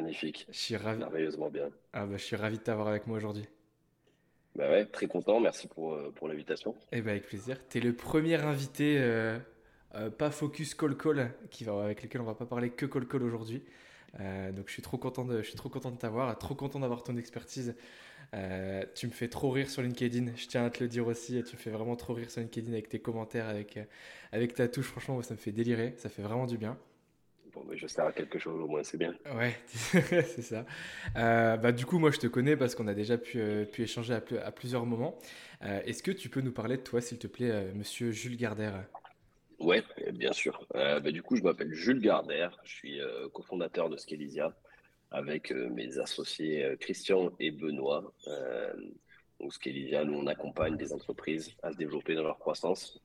Magnifique. Je suis ravi. Merveilleusement bien. Ah bah, je suis ravi de t'avoir avec moi aujourd'hui. Bah ouais, très content, merci pour, euh, pour l'invitation. Eh bah avec plaisir. T'es le premier invité, euh, euh, pas focus call call, qui va, avec lequel on va pas parler que call call aujourd'hui. Donc je suis trop content de, je suis trop content de t'avoir, trop content d'avoir ton expertise. Tu me fais trop rire sur LinkedIn, je tiens à te le dire aussi. Tu me fais vraiment trop rire sur LinkedIn avec tes commentaires, avec, avec ta touche. Franchement, moi, ça me fait délirer, ça fait vraiment du bien. Bon, bah, je sers à quelque chose, au moins c'est bien. Ouais, c'est ça. Euh, bah, du coup, moi, je te connais parce qu'on a déjà pu, euh, pu échanger à, pl- à plusieurs moments. Euh, Est-ce que tu peux nous parler de toi, s'il te plaît, monsieur Jules Gardère? Ouais, bien sûr. Bah, du coup, je m'appelle Jules Gardner, je suis cofondateur de Scalisia avec mes associés Christian et Benoît. Donc Scalisia, nous, on accompagne des entreprises à se développer dans leur croissance.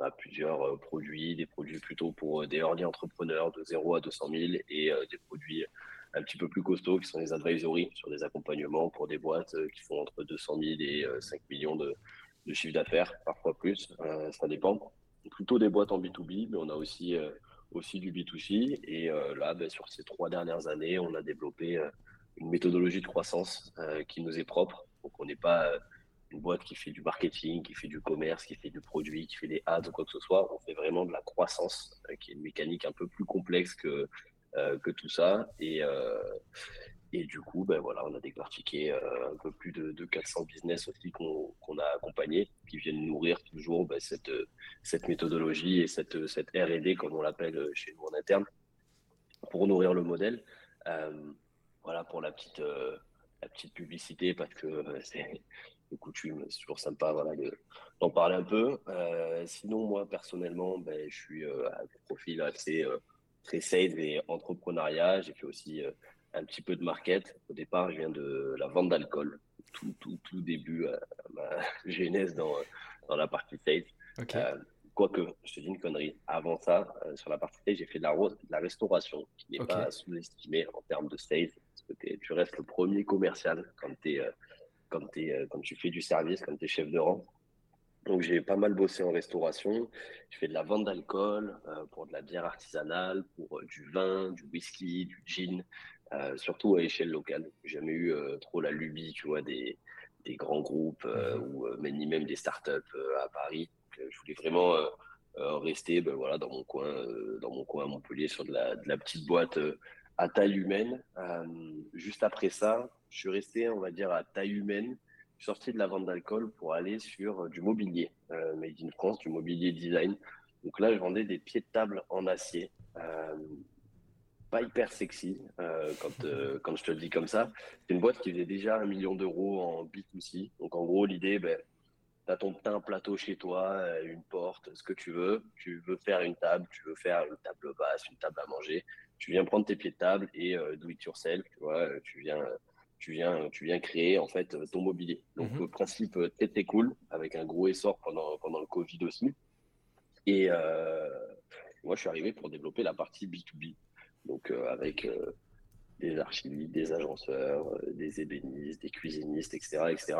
A plusieurs euh, produits, des produits plutôt pour euh, des early entrepreneurs de 0 à 200 000 et euh, des produits un petit peu plus costauds qui sont les advisory sur des accompagnements pour des boîtes qui font entre 200 000 et euh, 5 millions de, de chiffre d'affaires, parfois plus, ça dépend. Plutôt des boîtes en B2B, mais on a aussi, aussi du B2C. Et là, ben, sur ces trois dernières années, on a développé une méthodologie de croissance qui nous est propre. Donc on n'est pas une boîte qui fait du marketing, qui fait du commerce, qui fait du produit, qui fait des ads ou quoi que ce soit. On fait vraiment de la croissance, euh, qui est une mécanique un peu plus complexe que, euh, que tout ça. Et, euh, et du coup, ben voilà, on a décortiqué un peu plus de, de 400 business aussi qu'on a accompagnés, qui viennent nourrir toujours ben, cette, cette méthodologie et cette, cette R&D, comme on l'appelle chez nous en interne, pour nourrir le modèle. Voilà pour la petite, la petite publicité, parce que c'est de coutume, c'est toujours sympa voilà, de- d'en parler un peu. Euh, sinon, moi, personnellement, ben, je suis euh, un profil assez euh, très sales et entrepreneuriat. J'ai fait aussi euh, un petit peu de market. Au départ, je viens de la vente d'alcool. Tout, tout, tout début, ma genèse dans, dans la partie sales. Ok. Euh, quoique, je te dis une connerie. Avant ça, sur la partie sales, j'ai fait de la, de la restauration, qui n'est pas sous-estimée en termes de sales. Parce que tu restes le premier commercial quand, t'es, euh, quand, euh, quand tu fais du service, quand tu es chef de rang. Donc j'ai pas mal bossé en restauration. Je fais de la vente d'alcool euh, pour de la bière artisanale, pour euh, du vin, du whisky, du gin, euh, surtout à échelle locale. J'ai jamais eu trop la lubie, tu vois, des, des grands groupes Mhm. ou mais ni même des startups à Paris. Donc, je voulais vraiment rester ben, voilà, dans mon coin, dans mon coin à Montpellier, sur de la, de la petite boîte à taille humaine. Euh, juste après ça, je suis resté, on va dire, à taille humaine. Je suis sorti de la vente d'alcool pour aller sur euh, du mobilier, euh, made in France, du mobilier design. Donc là, je vendais des pieds de table en acier. Pas hyper sexy quand, quand je te le dis comme ça. C'est une boîte qui faisait déjà un million d'euros en B2C. Donc en gros, l'idée, ben, tu as t'as un plateau chez toi, une porte, ce que tu veux. Tu veux faire une table, tu veux faire une table basse, une table à manger. Tu viens prendre tes pieds de table et euh, do it yourself, tu vois, euh, tu viens, tu viens, tu viens créer en fait euh, ton mobilier. Donc Mhm. le principe euh, très cool avec un gros essor pendant, pendant le Covid aussi. Et euh, moi, je suis arrivé pour développer la partie B2B. Donc, euh, avec euh, des archivistes, des agenceurs, euh, des ébénistes, des cuisinistes, etc. etc.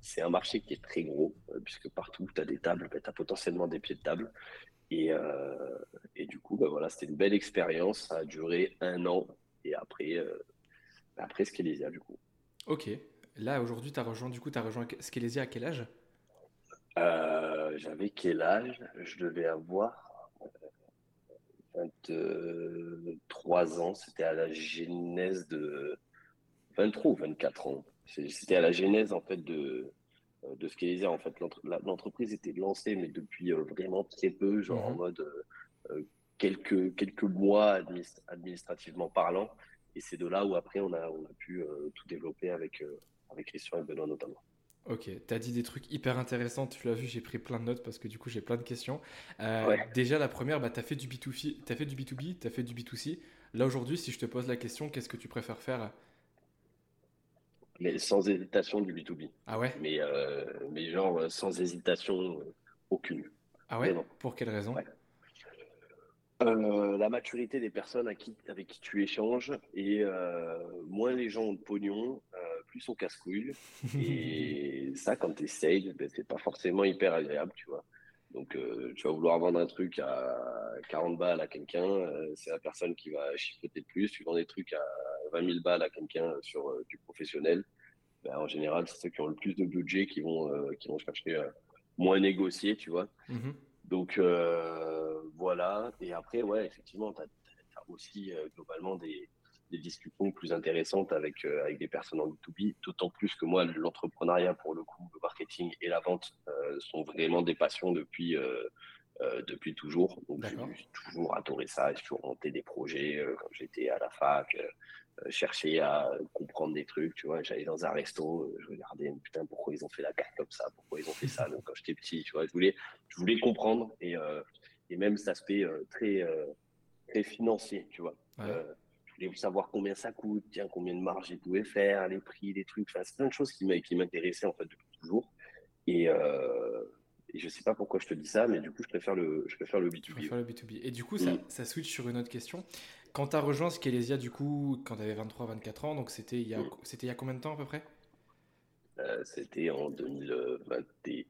C'est un marché qui est très gros, euh, puisque partout où tu as des tables, tu as potentiellement des pieds de table. Et, euh, et du coup, bah, voilà, c'était une belle expérience. Ça a duré un an. Et après, euh, après Scalisia, du coup. Ok. Là, aujourd'hui, tu as rejoint, du coup, as rejoint Scalesia à quel âge? Euh, J'avais quel âge? Je devais avoir 23 ans. C'était à la genèse de 23 ou 24 ans. C'était à la genèse en fait de de ce En fait, l'entreprise était lancée, mais depuis vraiment très peu, genre en mmh mode quelques quelques mois administrativement parlant. Et c'est de là où après on a on a pu tout développer avec avec Christian et Benoît notamment. Ok, tu as dit des trucs hyper intéressants, tu l'as vu, j'ai pris plein de notes parce que du coup j'ai plein de questions. Euh, déjà la première, bah, tu as fait du B2B, tu as fait du B2B, tu as fait du B2C. Là aujourd'hui, si je te pose la question, qu'est-ce que tu préfères faire mais sans hésitation du B2B. Ah ouais? Mais, euh, mais genre euh, sans hésitation aucune. Ah ouais? Pour quelle raison? La maturité des personnes avec qui tu échanges et moins les gens ont de pognon, plus on casse-couille. et ça, quand tu essayes, ben, c'est pas forcément hyper agréable, tu vois. Donc, euh, tu vas vouloir vendre un truc à 40 balles à quelqu'un, euh, c'est la personne qui va chiffrer plus. Tu vends des trucs à 20 000 balles à quelqu'un sur euh, du professionnel. Ben, en général, c'est ceux qui ont le plus de budget qui vont, qui vont chercher moins négocier, tu vois. Mmh Donc, voilà. Et après, ouais, effectivement, tu as, aussi globalement des, des discussions plus intéressantes avec, euh, avec des personnes en B2B, d'autant plus que moi, l'entrepreneuriat, pour le coup, le marketing et la vente euh, sont vraiment des passions depuis, euh, depuis toujours. Donc, j'ai toujours adoré ça, j'ai toujours monté des projets quand j'étais à la fac, chercher à comprendre des trucs, tu vois. J'allais dans un resto, je regardais, putain, pourquoi ils ont fait la carte comme ça, pourquoi ils ont fait ça? Donc, quand j'étais petit, tu vois, je voulais, je voulais comprendre et, et même cet aspect très, très financier, tu vois voulais savoir combien ça coûte, tiens, combien de marge ils pouvaient faire, les prix, les trucs. Enfin, c'est plein de choses qui m'intéressaient en fait depuis toujours. Et, euh, et je sais pas pourquoi je te dis ça, mais du coup, je préfère le, je préfère le B2B. Je préfère le B2B. Et du coup, ça, mm. ça switch sur une autre question. Quand tu as rejoint Skelesia, du coup, quand tu avais 23-24 ans, donc c'était il, y a, mm. c'était il y a combien de temps à peu près? Euh, C'était en 2021.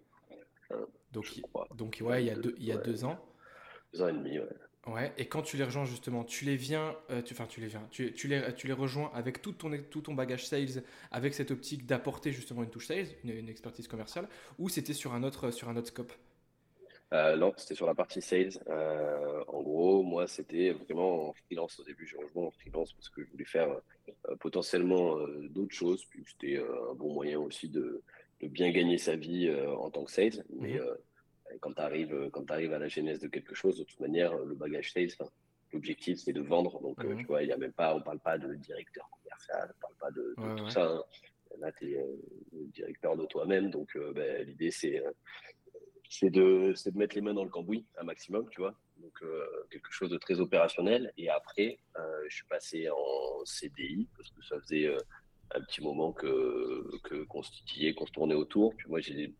Donc, donc ouais, il y a deux, il y a deux ans. Deux ans et demi, ouais. Ouais, et quand tu les rejoins justement, tu les viens, euh, tu, enfin tu les viens, tu, tu, les, tu les rejoins avec tout ton, tout ton bagage sales, avec cette optique d'apporter justement une touche sales, une, expertise commerciale, ou c'était sur un autre, sur un autre scope? Euh, Non, c'était sur la partie sales. Euh, en gros, moi, c'était vraiment en freelance au début. J'ai rejoint en freelance parce que je voulais faire potentiellement d'autres choses, puis c'était un bon moyen aussi de, de, bien gagner sa vie en tant que sales. Mais mhm quand tu arrives, euh, quand arrives à la genèse de quelque chose, de toute manière, le bagage sales, l'objectif, c'est de vendre. Donc, euh, mhm. tu vois, il y a même pas, on parle pas de directeur commercial, on parle pas de, tout ça. Hein. Là, tu es euh, directeur de toi-même. Donc, ben, l'idée, c'est c'est de, de mettre les mains dans le cambouis un maximum, tu vois. Donc, quelque chose de très opérationnel. Et après, je suis passé en CDI parce que ça faisait un petit moment que, qu'on se qu'on se tournait autour. Puis moi, j'ai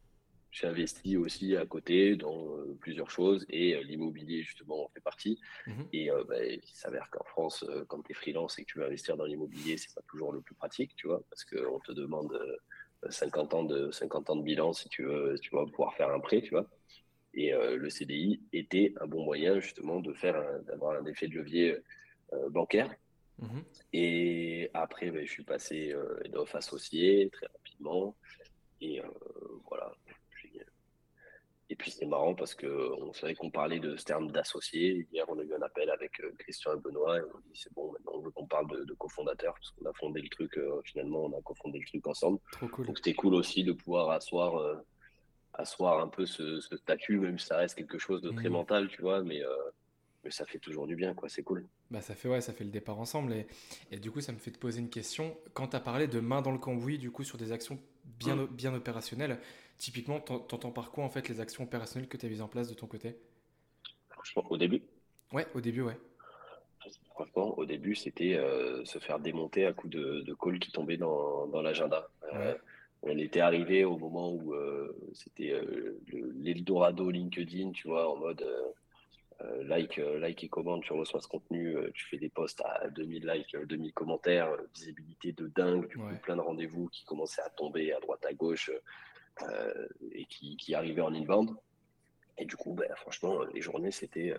j'ai investi aussi à côté dans euh, plusieurs choses et euh, l'immobilier justement en fait partie. Mhm. Et euh, bah, il s'avère qu'en France, quand tu es freelance et que tu veux investir dans l'immobilier, c'est pas toujours le plus pratique, tu vois, parce qu'on te demande 50 ans de 50 ans de bilan si tu veux, tu vas pouvoir faire un prêt, tu vois. Et le CDI était un bon moyen justement de faire d'avoir un effet de levier bancaire. Mhm. Et après, bah, je suis passé euh, associé très rapidement. Et voilà, et puis c'est marrant parce que on savait qu'on parlait de ce terme d'associé. Hier, on a eu un appel avec euh, Christian et Benoît et on dit c'est bon, maintenant on veut qu'on parle de, de cofondateur parce qu'on a fondé le truc. Euh, finalement, on a cofondé le truc ensemble. Donc c'était cool aussi de pouvoir asseoir, euh, asseoir un peu ce, statut, même si ça reste quelque chose de très mmh. mental, tu vois, mais mais ça fait toujours du bien, quoi. C'est cool. Bah ça fait ouais, ça fait le départ ensemble et, et du coup ça me fait te poser une question. Quand tu as parlé de main dans le cambouis, du coup sur des actions bien mmh. bien opérationnelles. Typiquement, t'entends par quoi en fait les actions opérationnelles que tu as mises en place de ton côté? Franchement, au début Ouais, au début, ouais. Franchement, au début, c'était euh, se faire démonter à coup de, de call qui tombait dans, dans l'agenda. Euh, on était arrivé au moment où euh, c'était l'Eldorado LinkedIn, tu vois, en mode like, like et commande, tu reçois ce contenu, tu fais des posts à 2000 likes, 2000 commentaires, visibilité de dingue, du coup, plein de rendez-vous qui commençaient à tomber à droite à gauche. Euh, et qui, qui arrivait en inbound. Et du coup, ben, franchement, les journées, c'était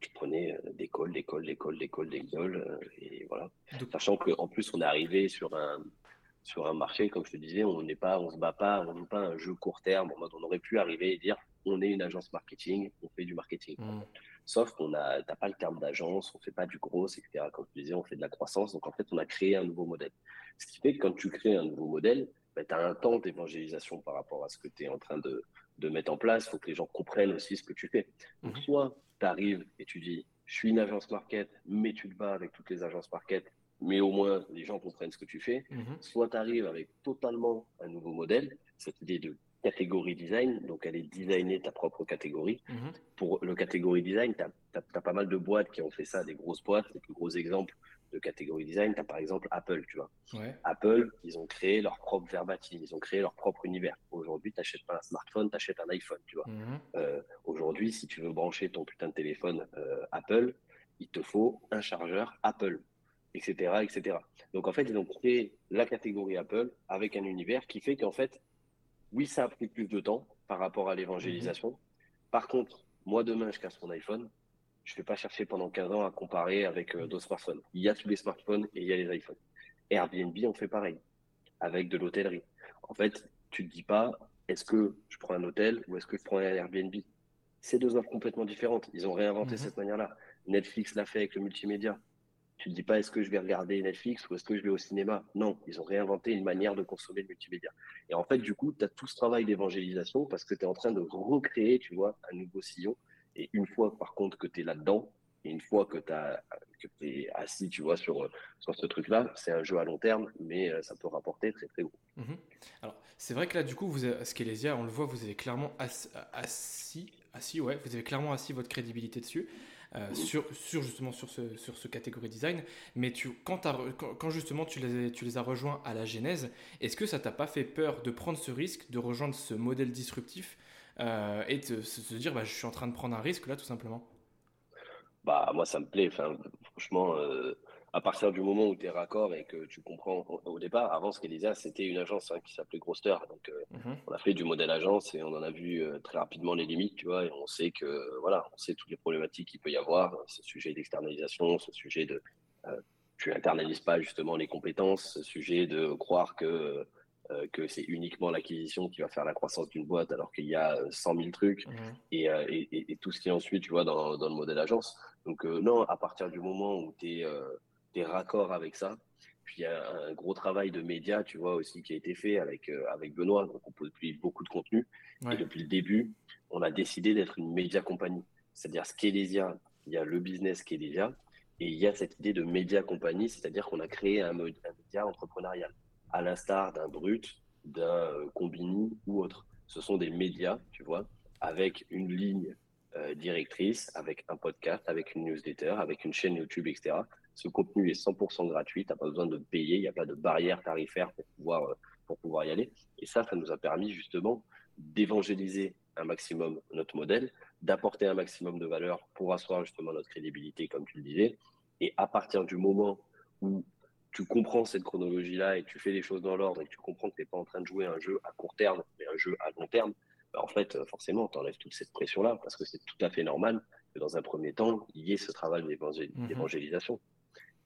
tu prenais des calls, des calls, des calls, des calls, des calls, et voilà. Sachant qu'en plus, on est arrivé sur un, sur un marché, comme je te disais, on n'est pas, on se bat pas, on joue pas un jeu court terme. En mode, on aurait pu arriver et dire, on est une agence marketing, on fait du marketing. Mmh. Sauf qu'on n'a pas le terme d'agence, on ne fait pas du gros, etc. Comme je disais, on fait de la croissance. Donc en fait, on a créé un nouveau modèle. Ce qui fait que quand tu crées un nouveau modèle, bah, tu as un temps d'évangélisation par rapport à ce que tu es en train de, de, mettre en place. Il faut que les gens comprennent aussi ce que tu fais. Donc mmh. soit tu arrives et tu dis, je suis une agence market, mais tu te bats avec toutes les agences market, mais au moins les gens comprennent ce que tu fais. Mmh. Soit tu arrives avec totalement un nouveau modèle, cette idée de catégorie design, donc est designer ta propre catégorie. Mhm. Pour le catégorie design, tu as, pas mal de boîtes qui ont fait ça, des grosses boîtes. Les plus gros exemples de catégorie design, tu as par exemple Apple, tu vois. Apple, ils ont créé leur propre verbatim, ils ont créé leur propre univers. Aujourd'hui, tu n'achètes pas un smartphone, tu achètes un iPhone, tu vois. Mhm. Euh, aujourd'hui, si tu veux brancher ton putain de téléphone euh, Apple, il te faut un chargeur Apple, etc., etc. Donc en fait, ils ont créé la catégorie Apple avec un univers qui fait qu'en fait, oui, ça a pris plus de temps par rapport à l'évangélisation. Mhm. Par contre, moi, demain, je casse mon iPhone. Je ne vais pas chercher pendant 15 ans à comparer avec euh, d'autres smartphones. Il y a tous les smartphones et il y a les iPhones. Airbnb, on fait pareil, avec de l'hôtellerie. En fait, tu ne te dis pas, est-ce que je prends un hôtel ou est-ce que je prends un Airbnb? C'est deux offres complètement différentes. Ils ont réinventé mhm. cette manière-là. Netflix l'a fait avec le multimédia. Tu ne dis pas est-ce que je vais regarder Netflix ou est-ce que je vais au cinéma? Non, ils ont réinventé une manière de consommer le multimédia. Et en fait, du coup, tu as tout ce travail d'évangélisation parce que tu es en train de recréer, tu vois, un nouveau sillon. Et une fois, par contre, que tu es là-dedans, et une fois que tu es assis, tu vois, sur, sur ce truc-là, c'est un jeu à long terme, mais euh, ça peut rapporter très très haut. Mhm. Alors, c'est vrai que là, du coup, vous Skelesia, on le voit, vous avez clairement assis, assis, ouais, vous avez clairement assis votre crédibilité dessus. Euh, sur, sur, justement sur ce, sur ce catégorie design. Mais tu, quand, quand, justement tu les, tu les as rejoints à la genèse, est-ce que ça t'a pas fait peur de prendre ce risque, de rejoindre ce modèle disruptif euh, et de se dire bah, je suis en train de prendre un risque là tout simplement Bah moi ça me plaît. Enfin, franchement, euh, à partir du moment où tu es raccord et que tu comprends au départ, avant ce qu'Elisa, c'était une agence hein, qui s'appelait Grosster. Donc, euh, mhm. on a fait du modèle agence et on en a vu très rapidement les limites, tu vois, et on sait que, voilà, on sait toutes les problématiques qu'il peut y avoir, ce sujet d'externalisation, ce sujet de, tu internalises pas justement les compétences, ce sujet de croire que, que c'est uniquement l'acquisition qui va faire la croissance d'une boîte alors qu'il y a 100 000 trucs mhm. et, et, et, tout ce qui est ensuite, tu vois, dans, dans le modèle agence. Donc, non, à partir du moment où tu es des raccords avec ça. Puis il y a un gros travail de médias, tu vois, aussi qui a été fait avec, euh, avec Benoît. Donc on produit beaucoup de contenu. Et depuis le début, on a décidé d'être une média compagnie. C'est-à-dire Skelésia, il y a le business Skelésia et il y a cette idée de média compagnie, c'est-à-dire qu'on a créé un, média entrepreneurial, à l'instar d'un Brut, d'un euh, Combini ou autre. Ce sont des médias, tu vois, avec une ligne euh, directrice, avec un podcast, avec une newsletter, avec une chaîne YouTube, etc. Ce contenu est 100% gratuit, tu n'as pas besoin de payer, il n'y a pas de barrière tarifaire pour pouvoir, euh, pour pouvoir y aller. Et ça, ça nous a permis justement d'évangéliser un maximum notre modèle, d'apporter un maximum de valeur pour asseoir justement notre crédibilité, comme tu le disais. Et à partir du moment où tu comprends cette chronologie-là et tu fais les choses dans l'ordre et que tu comprends que tu n'es pas en train de jouer un jeu à court terme, mais un jeu à long terme, bah, en fait, forcément, tu enlèves toute cette pression-là parce que c'est tout à fait normal que dans un premier temps, il y ait ce travail mmh d'évangélisation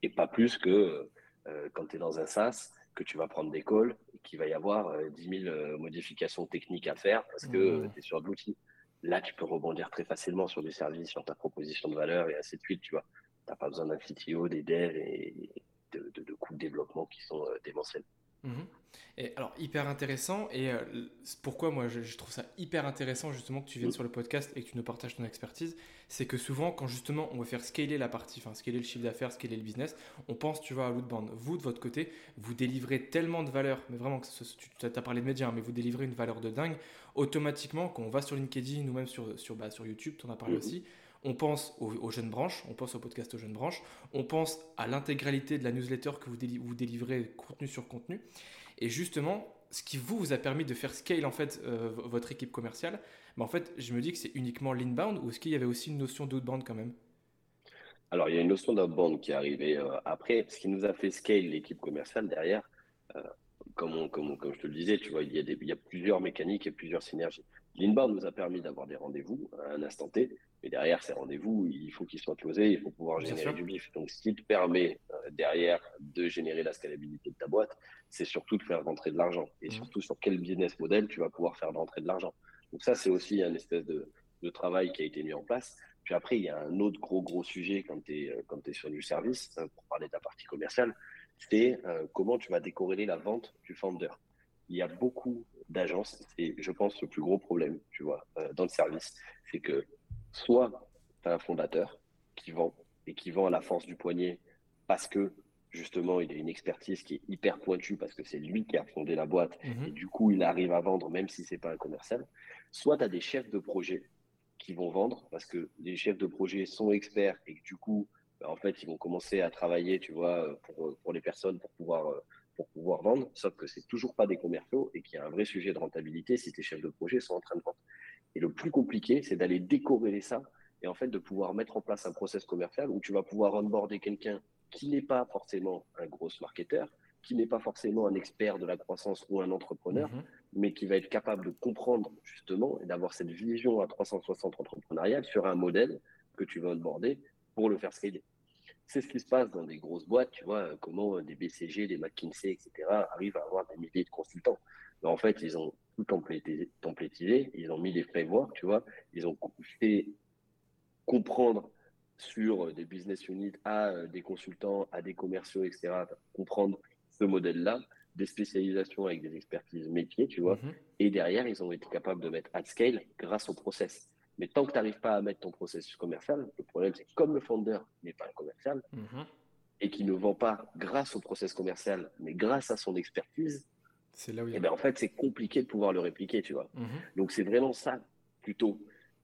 et pas plus que euh, quand tu es dans un SaaS, que tu vas prendre des calls et qu'il va y avoir 10 euh, 000 euh, modifications techniques à faire parce que mmh. tu es sur de l'outil. Là, tu peux rebondir très facilement sur des services, sur ta proposition de valeur et ainsi de suite, tu vois. Tu n'as pas besoin d'un CTO, des devs et de, de, de coûts de développement qui sont démentiels. Mmh. Et alors, hyper intéressant. Et euh, pourquoi moi je, trouve ça hyper intéressant justement que tu viennes mm. sur le podcast et que tu nous partages ton expertise, c'est que souvent, quand justement on veut faire scaler la partie, enfin scaler le chiffre d'affaires, scaler le business, on pense, tu vois, à l'outbound. Vous, de votre côté, vous délivrez tellement de valeur, mais vraiment, tu as parlé de médias, hein, mais vous délivrez une valeur de dingue. Automatiquement, quand on va sur LinkedIn ou même sur, sur, bah, sur YouTube, tu en as parlé mm. aussi, on pense aux, jeunes branches, on pense au podcast aux jeunes branches, on pense à l'intégralité de la newsletter que vous, délivrez contenu sur contenu. Et justement, ce qui vous, a permis de faire scale en fait euh, votre équipe commerciale, mais en fait, je me dis que c'est uniquement l'inbound ou est-ce qu'il y avait aussi une notion d'outbound quand même? Alors, il y a une notion d'outbound qui est arrivée euh, après. Ce qui nous a fait scale l'équipe commerciale derrière, euh, comme, je te le disais, tu vois, il y, a il y a plusieurs mécaniques et plusieurs synergies. L'inbound nous a permis d'avoir des rendez-vous à un instant T, mais derrière ces rendez-vous, il faut qu'ils soient closés, il faut pouvoir générer du bif. Donc, ce qui te permet euh, derrière de générer la scalabilité de ta boîte, c'est surtout de faire rentrer de l'argent. Et mmh. surtout, sur quel business model tu vas pouvoir faire rentrer de l'argent. Donc ça, c'est aussi un espèce de, de, travail qui a été mis en place. Puis après, il y a un autre gros, gros sujet quand tu es, es, sur du service, hein, pour parler de la partie commerciale, c'est comment tu vas décorréler la vente du vendeur. Il y a beaucoup d'agences, et je pense le plus gros problème, tu vois, dans le service, c'est que soit tu as un fondateur qui vend et qui vend à la force du poignet parce que justement il a une expertise qui est hyper pointue parce que c'est lui qui a fondé la boîte mhm. et du coup il arrive à vendre même si c'est pas un commercial. Soit tu as des chefs de projet qui vont vendre parce que les chefs de projet sont experts et que du coup bah, en fait ils vont commencer à travailler tu vois pour, pour les personnes pour pouvoir pour pouvoir vendre, sauf que c'est toujours pas des commerciaux et qu'il y a un vrai sujet de rentabilité si tes chefs de projet sont en train de vendre. Et le plus compliqué, c'est d'aller décorréler ça et en fait de pouvoir mettre en place un process commercial où tu vas pouvoir onboarder quelqu'un qui n'est pas forcément un gros marketeur, qui n'est pas forcément un expert de la croissance ou un entrepreneur, mhm. mais qui va être capable de comprendre justement et d'avoir cette vision à 360 entrepreneuriale sur un modèle que tu vas onboarder pour le faire scaler. C'est ce qui se passe dans des grosses boîtes, tu vois, comment des BCG, des McKinsey, etc. arrivent à avoir des milliers de consultants. Mais en fait, ils ont tout templétisé, ils ont mis les frameworks, tu vois, ils ont fait comprendre sur des business units à euh, des consultants, à des commerciaux, etc. Comprendre ce modèle-là, des spécialisations avec des expertises métiers, tu vois. Mhm. Et derrière, ils ont été capables de mettre at scale grâce au process. Mais tant que tu n'arrives pas à mettre ton processus commercial, le problème, c'est que comme le founder n'est pas un commercial mhm. et qui ne vend pas grâce au process commercial, mais grâce à son expertise, c'est là où il y a... et eh ben, en fait, c'est compliqué de pouvoir le répliquer, tu vois. Mhm. Donc, c'est vraiment ça, plutôt,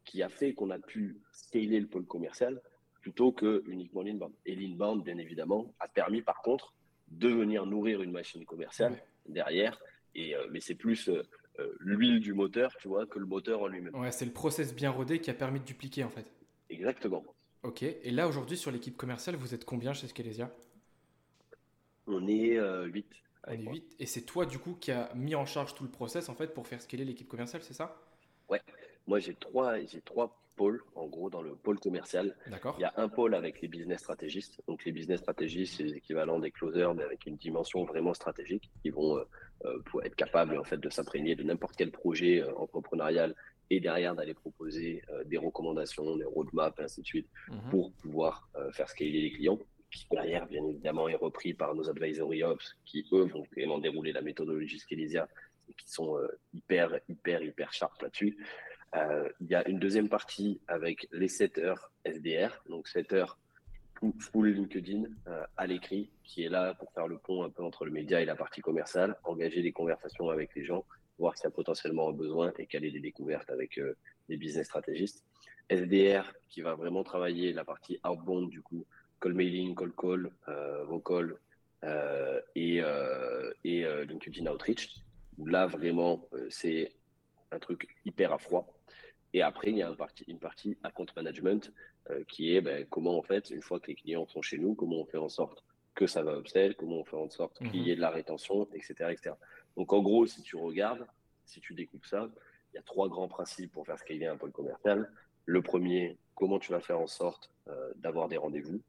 qui a fait qu'on a pu scaler le pôle commercial plutôt que uniquement l'inbound. Et l'inbound, bien évidemment, a permis par contre de venir nourrir une machine commerciale derrière. Et, euh, mais c'est plus euh, l'huile du moteur, tu vois, que le moteur en lui-même. Ouais, c'est le process bien rodé qui a permis de dupliquer en fait. Exactement. Ok. Et là aujourd'hui sur l'équipe commerciale, vous êtes combien chez Scalesia? On est 8. On est 8. Et c'est toi du coup qui a mis en charge tout le process en fait pour faire scaler l'équipe commerciale, c'est ça? Ouais. Moi j'ai trois, j'ai trois pôles, en gros, dans le pôle commercial. Il y a un pôle avec les business stratégistes. Donc, les business stratégistes, c'est l'équivalent des closers, mais avec une dimension vraiment stratégique. Ils vont euh, euh être capables, en fait, de s'imprégner de n'importe quel projet euh, entrepreneurial et derrière d'aller proposer euh, des recommandations, des roadmaps, ainsi de suite, mhm. pour pouvoir faire scaler les clients qui derrière, bien évidemment, est repris par nos advisory ops, qui eux vont vraiment dérouler la méthodologie Scalisia et qui sont hyper, hyper, hyper sharp là-dessus. Euh, il y a une deuxième partie avec les 7 heures SDR, donc 7 heures full LinkedIn euh, à l'écrit, qui est là pour faire le pont un peu entre le média et la partie commerciale, engager des conversations avec les gens, voir s'il y a potentiellement un besoin et caler des découvertes avec euh, des business stratégistes. SDR qui va vraiment travailler la partie outbound du coup, call mailing, call call, vocal et, et LinkedIn outreach. Là vraiment c'est un truc hyper à froid et après, il y a une partie, une partie account management euh, qui est ben, comment, en fait, une fois que les clients sont chez nous, comment on fait en sorte que ça va upsell, comment on fait en sorte qu'il y mhm. ait de la rétention, etc., etc. Donc, en gros, si tu regardes, si tu découpes ça, il y a trois grands principes pour faire scaler un pôle commercial. Le premier, comment tu vas faire en sorte euh, d'avoir des rendez-vous.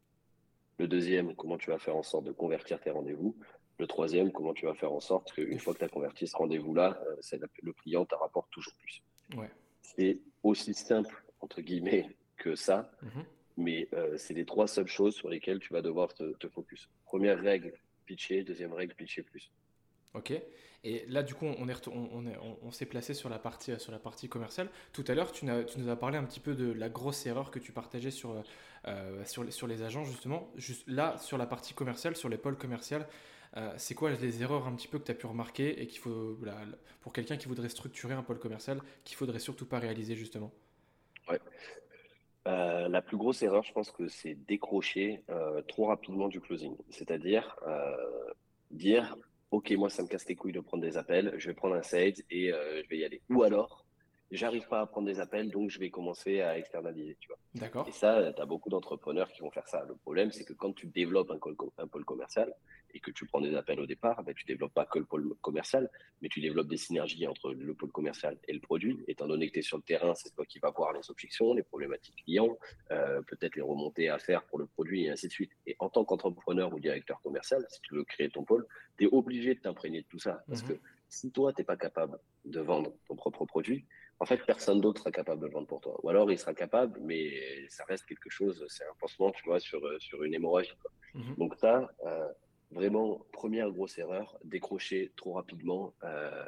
Le deuxième, comment tu vas faire en sorte de convertir tes rendez-vous. Le troisième, comment tu vas faire en sorte qu'une fois que tu as converti ce rendez-vous-là, euh, le client te rapporte toujours plus. Ouais. C'est aussi simple, entre guillemets, que ça, mhm. mais euh, c'est les trois seules choses sur lesquelles tu vas devoir te, focus. Première règle, pitcher. Deuxième règle, pitcher plus. Ok. Et là, du coup, on est on, on, s'est placé sur la partie sur la partie commerciale. Tout à l'heure, tu, tu, nous as parlé un petit peu de la grosse erreur que tu partageais sur euh, sur, sur les agents justement. Juste là, sur la partie commerciale, sur les pôles commerciales, euh, c'est quoi les erreurs un petit peu que tu as pu remarquer et qu'il faut, pour quelqu'un qui voudrait structurer un pôle commercial, qu'il faudrait surtout pas réaliser justement? Euh, la plus grosse erreur, je pense que c'est décrocher euh, trop rapidement du closing. C'est-à-dire dire, OK, moi, ça me casse les couilles de prendre des appels, je vais prendre un sales et je vais y aller. Ou alors, j'arrive pas à prendre des appels, donc je vais commencer à externaliser, tu vois. D'accord. Et ça, tu as beaucoup d'entrepreneurs qui vont faire ça. Le problème, c'est que quand tu développes un, un pôle commercial, et que tu prends des appels au départ, ben, tu développes pas que le pôle commercial, mais tu développes des synergies entre le pôle commercial et le produit. Étant donné que tu es sur le terrain, c'est toi qui vas voir les objections, les problématiques clients, euh, peut-être les remontées à faire pour le produit et ainsi de suite. Et en tant qu'entrepreneur ou directeur commercial, si tu veux créer ton pôle, tu es obligé de t'imprégner de tout ça. Parce mhm. que si toi, tu n'es pas capable de vendre ton propre produit, en fait, personne d'autre sera capable de le vendre pour toi. Ou alors, il sera capable, mais ça reste quelque chose, c'est un pansement, tu vois, sur, sur une hémorragie. Mhm. Donc, ça, euh, vraiment, première grosse erreur, décrocher trop rapidement euh,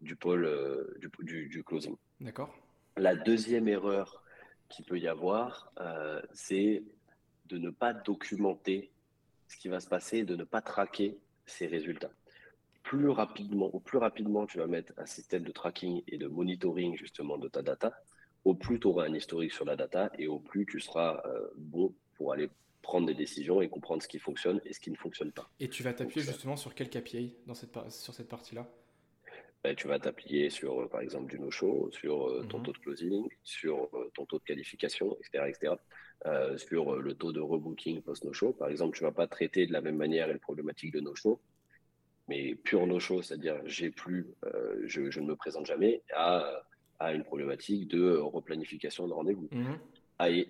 du pôle euh, du, du, closing. D'accord. La deuxième erreur qu'il peut y avoir, c'est de ne pas documenter ce qui va se passer, de ne pas traquer ses résultats plus rapidement, au plus rapidement tu vas mettre un système de tracking et de monitoring justement de ta data, au plus tu auras un historique sur la data et au plus tu seras euh, bon pour aller prendre des décisions et comprendre ce qui fonctionne et ce qui ne fonctionne pas. Et tu vas t'appuyer justement sur quel KPI dans cette, sur cette partie-là? Ben, Tu vas t'appuyer sur, euh, par exemple, du no-show, sur euh, ton mhm. taux de closing, sur ton taux de qualification, etc. etc. sur le taux de rebooking post-no-show. Par exemple, tu ne vas pas traiter de la même manière les problématiques de no-show mais pure no-show, c'est-à-dire j'ai plus, euh, je, je, ne me présente jamais, à, à une problématique de replanification de rendez-vous mhm.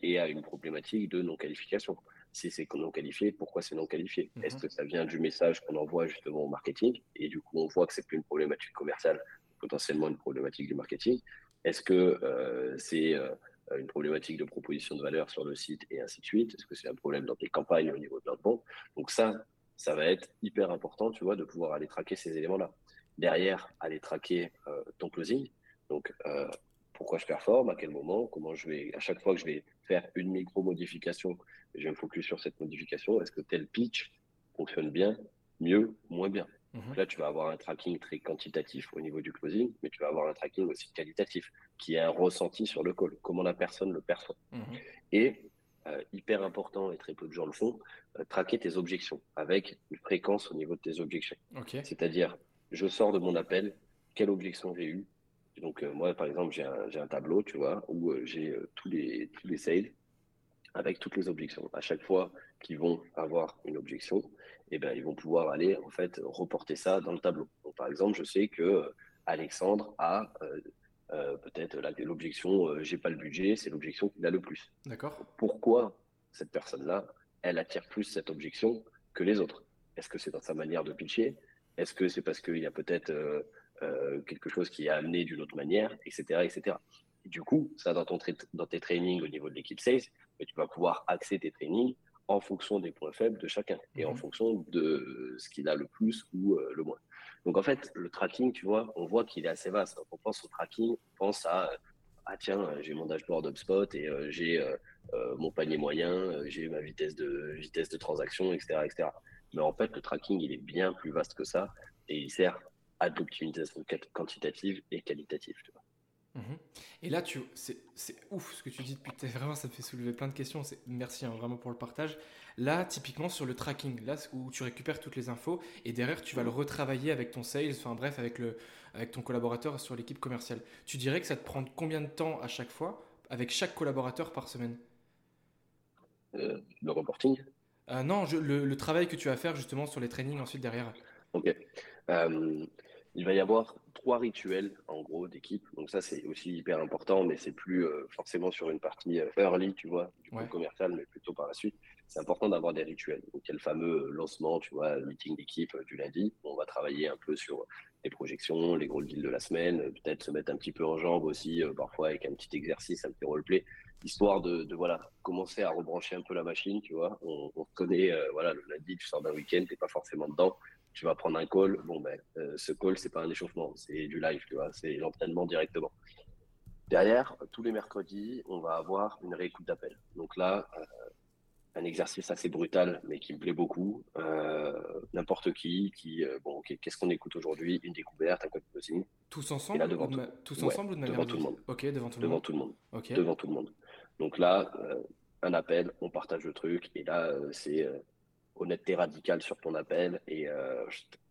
et à une problématique de non-qualification. Si c'est non qualifié, pourquoi c'est non qualifié? Mhm. Est-ce que ça vient du message qu'on envoie justement au marketing? Et du coup on voit que c'est plus une problématique commerciale, potentiellement une problématique du marketing Est-ce que euh, c'est euh, une problématique de proposition de valeur sur le site et ainsi de suite? Est-ce que c'est un problème dans tes campagnes au niveau de l'outbound Donc ça, ça va être hyper important, tu vois, de pouvoir aller traquer ces éléments-là. Derrière, aller traquer euh, ton closing. Donc, euh, pourquoi je performe, à quel moment, comment je vais, à chaque fois que je vais faire une micro-modification, je vais me focus sur cette modification. Est-ce que tel pitch fonctionne bien, mieux, moins bien? Mhm. Là, tu vas avoir un tracking très quantitatif au niveau du closing, mais tu vas avoir un tracking aussi qualitatif, qui est un ressenti sur le call, comment la personne le perçoit. Mhm. Et euh, hyper important et très peu de gens le font, euh, traquer tes objections avec une fréquence au niveau de tes objections. C'est-à-dire, je sors de mon appel, quelle objection j'ai eue? Donc, euh, moi, par exemple, j'ai un, un, tableau, tu vois, où j'ai tous, les, tous les sales avec toutes les objections. À chaque fois qu'ils vont avoir une objection, eh ben, ils vont pouvoir aller, en fait, reporter ça dans le tableau. Donc, par exemple, je sais que Alexandre a euh, peut-être l'objection euh, j'ai pas le budget, c'est l'objection qu'il a le plus. D'accord. Pourquoi cette personne-là, elle attire plus cette objection que les autres? Est-ce que c'est dans sa manière de pitcher? Est-ce que c'est parce qu'il y a peut-être euh, quelque chose qui est amené d'une autre manière, etc., etc. Et du coup, ça dans, ton dans tes trainings au niveau de l'équipe sales, mais tu vas pouvoir axer tes trainings en fonction des points faibles de chacun et en mhm. fonction de ce qu'il a le plus ou le moins. Donc en fait, le tracking, tu vois, on voit qu'il est assez vaste. Quand on pense au tracking, on pense à ah tiens, j'ai mon dashboard HubSpot et euh, j'ai euh, euh, mon panier moyen, j'ai ma vitesse de vitesse de transaction, etc., etc. Mais en fait, le tracking, il est bien plus vaste que ça et il sert à l'optimisation quantitative et qualitative. Mhm. Et là, tu, c'est, ouf ce que tu dis depuis. Vraiment, ça me fait soulever plein de questions. Merci hein, vraiment pour le partage. Là, typiquement sur le tracking, là où tu récupères toutes les infos et derrière tu vas le retravailler avec ton sales, enfin bref, avec, le, avec ton collaborateur sur l'équipe commerciale. Tu dirais que ça te prend combien de temps à chaque fois avec chaque collaborateur par semaine? Euh, Le reporting? Euh, Non, le, travail que tu vas faire justement sur les trainings ensuite derrière. Ok. Euh, il va y avoir trois rituels en gros d'équipe. Donc ça c'est aussi hyper important, mais c'est plus forcément sur une partie early, tu vois, du coup commercial, mais plutôt par la suite. C'est important d'avoir des rituels. Donc il le fameux lancement, tu vois, meeting d'équipe euh, du lundi. On va travailler un peu sur les projections, les gros deals de la semaine, peut-être se mettre un petit peu en jambe aussi, parfois avec un petit exercice, un petit roleplay, histoire de, voilà commencer à rebrancher un peu la machine, tu vois. On, on connaît, voilà, le lundi, tu sors d'un week-end, t'es pas forcément dedans tu vas prendre un call. Bon, ben, euh, ce call, c'est pas un échauffement, c'est du live, tu vois, c'est l'entraînement directement. Derrière, tous les mercredis, on va avoir une réécoute d'appel. Donc là, euh, un exercice assez brutal, mais qui me plaît beaucoup. Euh, n'importe qui, qui bon, qu'est-ce qu'on écoute aujourd'hui? Une découverte, un code closing. Tous ensemble là, devant Tous ensemble ou de Devant tout le monde. Ok, devant tout le monde. Devant tout le monde. Devant tout le monde. Donc là, un appel, on partage le truc, et là, c'est honnêteté radicale sur ton appel et euh,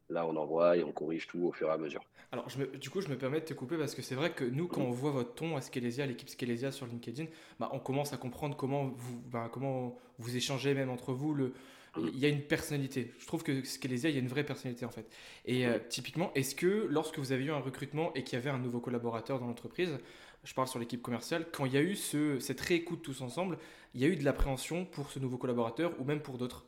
là on envoie et on corrige tout au fur et à mesure. Alors je du coup je me permets de te couper parce que c'est vrai que nous quand on voit votre ton à Skelesia, l'équipe Skelesia sur LinkedIn, bah, on commence à comprendre comment vous, bah, comment vous échangez même entre vous. Le, il y a une personnalité. Je trouve que Skelesia, il y a une vraie personnalité en fait. Et euh, typiquement, est-ce que lorsque vous avez eu un recrutement et qu'il y avait un nouveau collaborateur dans l'entreprise, je parle sur l'équipe commerciale, quand il y a eu ce, cette réécoute tous ensemble, il y a eu de l'appréhension pour ce nouveau collaborateur ou même pour d'autres?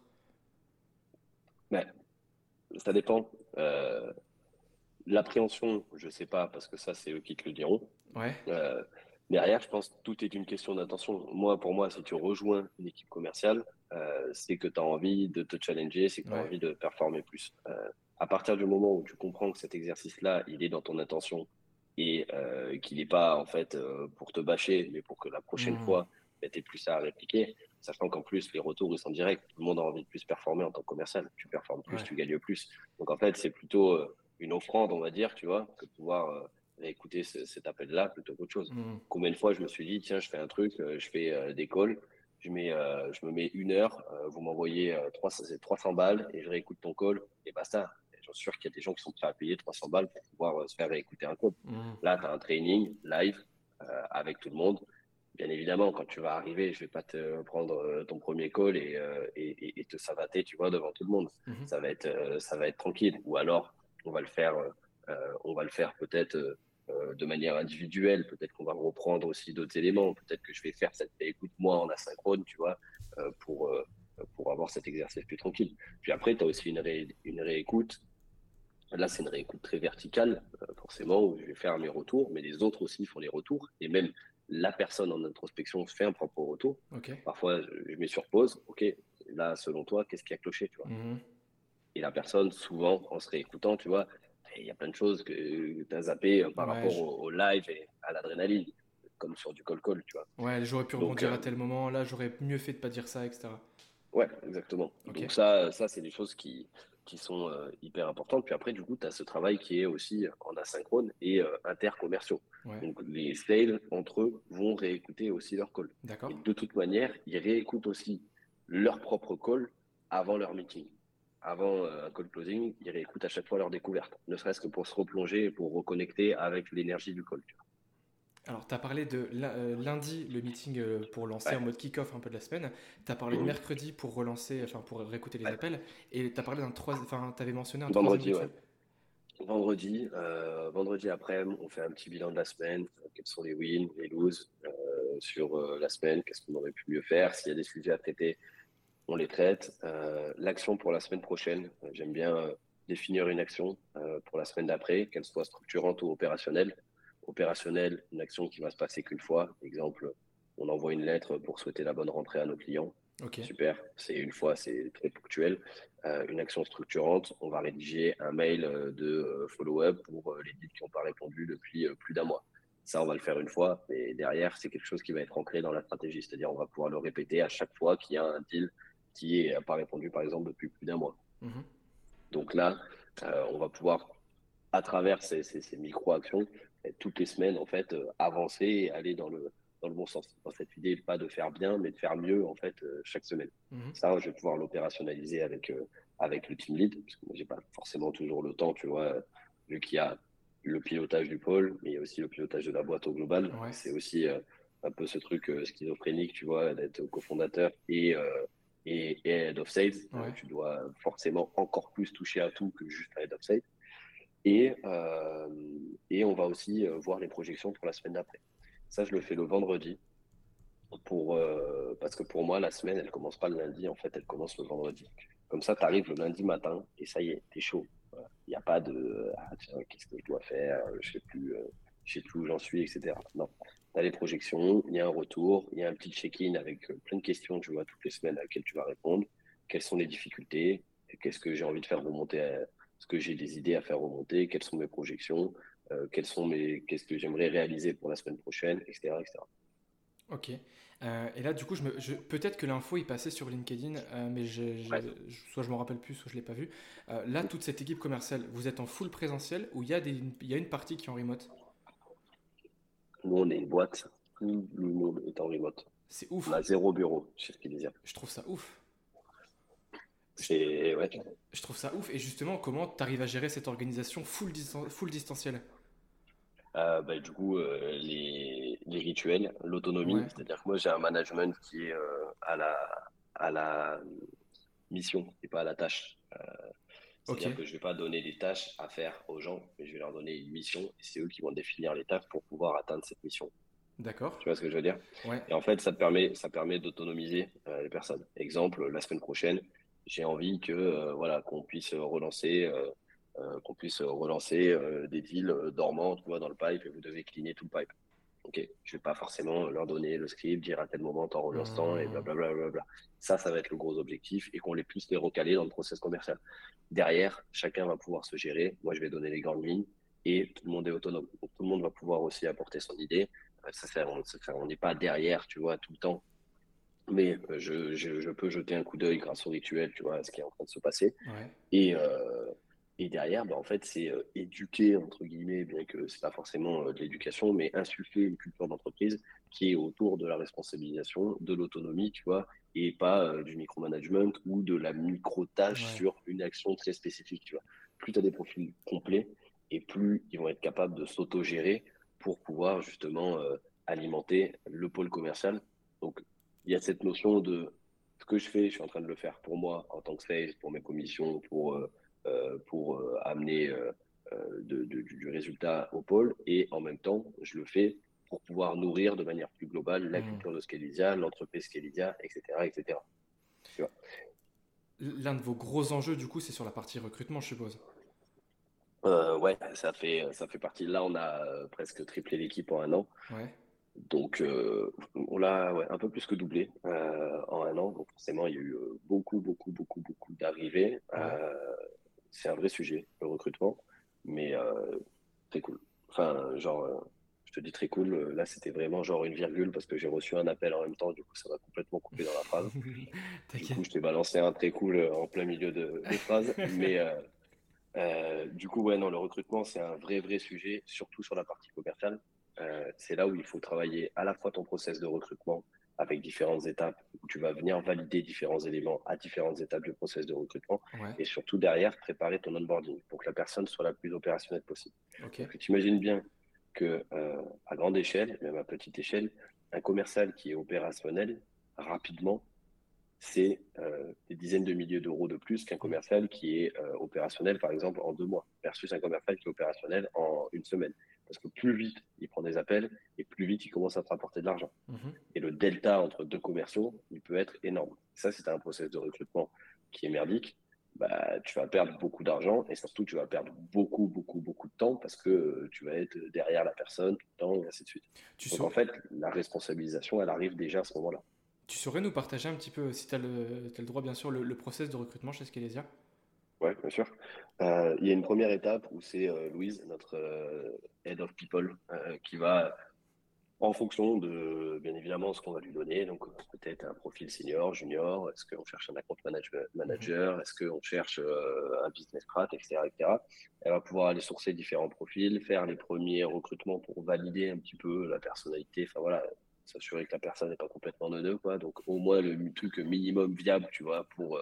Ça dépend. Euh, L'appréhension, je sais pas, parce que ça, c'est eux qui te le diront. Ouais. Euh, derrière, je pense que tout est une question d'intention. Moi, pour moi, si tu rejoins une équipe commerciale, euh, c'est que tu as envie de te challenger, c'est que tu as Ouais. envie de performer plus. Euh, à partir du moment où tu comprends que cet exercice-là, il est dans ton intention et qu'il n'est pas en fait pour te bâcher, mais pour que la prochaine Mhm. fois, tu aies plus à répliquer, sachant qu'en plus, les retours, ils sont directs. Tout le monde a envie de plus performer en tant que commercial. Tu performes plus, Ouais. tu gagnes plus. Donc en fait, c'est plutôt euh, une offrande, on va dire, tu vois, que de pouvoir euh, écouter ce- cet appel-là plutôt qu'autre chose. Mhm. Combien de fois je me suis dit, tiens, je fais un truc, euh, je fais des calls, je, mets, euh, je me mets une heure, euh, vous m'envoyez euh, 300, c'est 300 balles et je réécoute ton call et basta. J'en suis sûr qu'il y a des gens qui sont prêts à payer 300 balles pour pouvoir se faire réécouter un call. Mhm. Là, tu as un training live avec tout le monde. Bien évidemment, quand tu vas arriver, je vais pas te prendre euh, ton premier call et, euh, et, et- te savater, tu vois, devant tout le monde. Mhm. Ça va être, euh, ça va être tranquille. Ou alors, on va le faire, on va le faire peut-être de manière individuelle. Peut-être qu'on va reprendre aussi d'autres éléments. Peut-être que je vais faire cette écoute moi en asynchrone, tu vois, pour pour avoir cet exercice plus tranquille. Puis après, tu as aussi une, ré- une réécoute. Là, c'est une réécoute très verticale, forcément, où je vais faire mes retours, mais les autres aussi font les retours. Et même la personne en introspection fait un propre retour. Parfois, je, mets sur pause. OK, là, selon toi, qu'est-ce qui a cloché, tu vois Mhm. Et la personne, souvent, en se réécoutant, tu vois, il y a plein de choses que tu as zappé euh, par Ouais, rapport je- au, au live et à l'adrénaline, comme sur du call-call, tu vois. Ouais, j'aurais pu rebondir euh, à tel moment, là j'aurais mieux fait de pas dire ça, etc. Ouais, exactement. Donc ça, ça c'est des choses qui, qui sont euh, hyper importantes. Puis après, du coup, tu as ce travail qui est aussi en asynchrone et euh, intercommerciaux. Ouais, Donc les sales, entre eux, vont réécouter aussi leur call. d'accord. Et de toute manière, ils réécoutent aussi leur propre call avant leur meeting. Avant euh, un call closing, ils réécoutent à chaque fois leur découverte, ne serait-ce que pour se replonger et pour reconnecter avec l'énergie du call. tu vois. Alors, tu as parlé de euh, lundi, le meeting euh, pour lancer Ouais. en mode kick-off un peu de la semaine. Tu as parlé de Mhm. mercredi pour relancer, enfin pour réécouter les Ouais. appels. Et tu as parlé d'un troisième, enfin, tu avais mentionné un Vendredi, troisième ouais. Vendredi, euh, vendredi après, on fait un petit bilan de la semaine. Quels sont les wins, les loses euh, sur euh, la semaine Qu'est-ce qu'on aurait pu mieux faire S'il y a des sujets à traiter, on les traite. L'action pour la semaine prochaine, j'aime bien définir une action pour la semaine d'après, qu'elle soit structurante ou opérationnelle. Opérationnelle, une action qui va se passer qu'une fois. Exemple, on envoie une lettre pour souhaiter la bonne rentrée à nos clients. Ok. Super, c'est une fois, c'est très ponctuel. Euh, une action structurante, on va rédiger un mail euh, de euh, follow-up pour les leads qui n'ont pas répondu depuis plus d'un mois. Ça, on va le faire une fois, mais derrière, c'est quelque chose qui va être ancré dans la stratégie. C'est-à-dire, on va pouvoir le répéter à chaque fois qu'il y a un deal qui n'a pas répondu, par exemple, depuis plus d'un mois. Mhm. Donc là, euh, on va pouvoir, à travers ces, ces- ces micro-actions, toutes les semaines, en fait, euh, avancer et aller dans le, dans le bon sens. Dans cette idée, pas de faire bien, mais de faire mieux, en fait, euh, chaque semaine. Mhm. Ça, je vais pouvoir l'opérationnaliser avec, euh, avec le team lead, parce que moi, j'ai pas forcément toujours le temps, tu vois, vu qu'il y a le pilotage du pôle, mais il y a aussi le pilotage de la boîte au global. Ouais. C'est aussi euh, un peu ce truc euh, schizophrénique, tu vois, d'être cofondateur et, euh, et, et head of sales. Ouais. tu dois forcément encore plus toucher à tout que juste un head of sales. Et, euh, et on va aussi euh, voir les projections pour la semaine d'après. Ça, je le fais le vendredi. Pour, euh, parce que pour moi, la semaine, elle commence pas le lundi, en fait, elle commence le vendredi. Comme ça, tu arrives le lundi matin et ça y est, t'es chaud. Il n'y a pas de ah, tiens, qu'est-ce que je dois faire, je sais plus, je sais plus où j'en suis, etc. Non, tu as les projections, il y a un retour, il y a un petit check-in avec plein de questions, tu vois, toutes les semaines à laquelle tu vas répondre. Quelles sont les difficultés? Qu'est-ce que j'ai envie de faire remonter à- Est-ce que j'ai des idées à faire remonter Quelles sont mes projections Euh, Quelles sont mes Qu'est-ce que j'aimerais réaliser pour la semaine prochaine, etc., etc. Ok. Euh, et là, du coup, je me, je- peut-être que l'info est passée sur LinkedIn, euh, mais je, je- Ouais. soit je m'en rappelle plus, soit je l'ai pas vu. Euh, là, toute cette équipe commerciale, vous êtes en full présentiel ou il y a des, y a une partie qui est en remote? Nous, on est une boîte, tout le monde est en remote. C'est ouf. On a zéro bureau chez Skillisia. Je trouve ça ouf. C'est ouais. Je trouve ça ouf. Et justement, comment tu arrives à gérer cette organisation full, distan- full distanciel? Euh, bah, du coup, euh, les, les rituels, l'autonomie, Ouais. c'est-à-dire que moi j'ai un management qui est euh, à la, à la mission et pas à la tâche. C'est-à-dire que je vais pas donner des tâches à faire aux gens, mais je vais leur donner une mission et c'est eux qui vont définir les tâches pour pouvoir atteindre cette mission. D'accord. Tu vois ce que je veux dire? Ouais. Et en fait, ça permet, ça permet d'autonomiser les personnes. Exemple, la semaine prochaine, j'ai envie que euh, voilà qu'on puisse relancer euh, qu'on puisse relancer des deals dormants, tu vois, dans le pipe et vous devez cleaner tout le pipe. Ok, je vais pas forcément leur donner le script, dire à tel moment t'en relances tant et blablabla. Bla, bla, bla, Ça, ça va être le gros objectif et qu'on les puisse les recaler dans le process commercial. Derrière, chacun va pouvoir se gérer. Moi, je vais donner les grandes lignes et tout le monde est autonome. Donc, tout le monde va pouvoir aussi apporter son idée. Euh, ça, fait, on n'est pas derrière, tu vois, tout le temps. Mais euh, je, je, je peux jeter un coup d'œil grâce au rituel, tu vois, à ce qui est en train de se passer. Ouais. Et, euh, et derrière, ben, en fait, c'est euh, éduquer, entre guillemets, bien que c'est pas forcément euh, de l'éducation, mais insuffler une culture d'entreprise qui est autour de la responsabilisation, de l'autonomie, tu vois, et pas du micromanagement ou de la micro-tâche Ouais. sur une action très spécifique, tu vois. Plus tu as des profils complets et plus ils vont être capables de s'auto-gérer pour pouvoir justement alimenter le pôle commercial. Donc, il y a cette notion de ce que je fais, je suis en train de le faire pour moi en tant que sales, pour mes commissions, pour euh, euh, pour euh, amener euh, de- de- du, résultat au pôle. Et en même temps, je le fais pour pouvoir nourrir de manière plus globale la Mhm. culture de Scalisia, l'entreprise Scalisia, etc., etc. L'un de vos gros enjeux, du coup, c'est sur la partie recrutement, je suppose. Euh, ouais, ça fait, ça fait partie. Là, on a presque triplé l'équipe en un an. Ouais. Donc, euh, on l'a ouais, un peu plus que doublé euh, en un an. Donc, forcément, il y a eu euh, beaucoup, beaucoup, beaucoup, beaucoup d'arrivées. Euh, c'est un vrai sujet, le recrutement, mais très cool. Enfin, genre, je te dis très cool. Là, c'était vraiment genre une virgule parce que j'ai reçu un appel en même temps. Du coup, ça m'a complètement coupé dans la phrase. Du coup, je t'ai balancé un très cool en plein milieu de, de phrase. Mais du coup, ouais, non, le recrutement, c'est un vrai, vrai sujet, surtout sur la partie commerciale. Euh, c'est là où il faut travailler à la fois ton process de recrutement avec différentes étapes où tu vas venir valider différents éléments à différentes étapes du process de recrutement Ouais, et surtout derrière préparer ton onboarding pour que la personne soit la plus opérationnelle possible. tu imagines bien que euh, à grande échelle, même à petite échelle, un commercial qui est opérationnel rapidement, c'est euh, des dizaines de milliers d'euros de plus qu'un commercial qui est euh, opérationnel, par exemple, en deux mois, versus un commercial qui est opérationnel en une semaine. Parce que plus vite il prend des appels et plus vite il commence à te rapporter de l'argent. Mhm. Et le delta entre deux commerciaux, il peut être énorme. Ça, c'est un process de recrutement qui est merdique. Bah, tu vas perdre beaucoup d'argent et surtout, tu vas perdre beaucoup, beaucoup, beaucoup de temps parce que tu vas être derrière la personne tout le temps et ainsi de suite. Tu, Donc, sau- en fait, la responsabilisation, elle arrive déjà à ce moment-là. tu saurais nous partager un petit peu, si tu as le, droit, bien sûr, le, le process de recrutement chez Scalesia? Ouais, bien sûr. Euh, il y a une première étape où c'est euh, Louise, notre euh, head of people, qui va, en fonction de, bien évidemment, ce qu'on va lui donner, donc peut-être un profil senior, junior, est-ce qu'on cherche un account manage- manager, est-ce qu'on cherche un business strat, etc., etc. Elle va pouvoir aller sourcer différents profils, faire les premiers recrutements pour valider un petit peu la personnalité, enfin voilà, s'assurer que la personne n'est pas complètement neuneu, quoi. Donc au moins le truc minimum viable, tu vois, pour,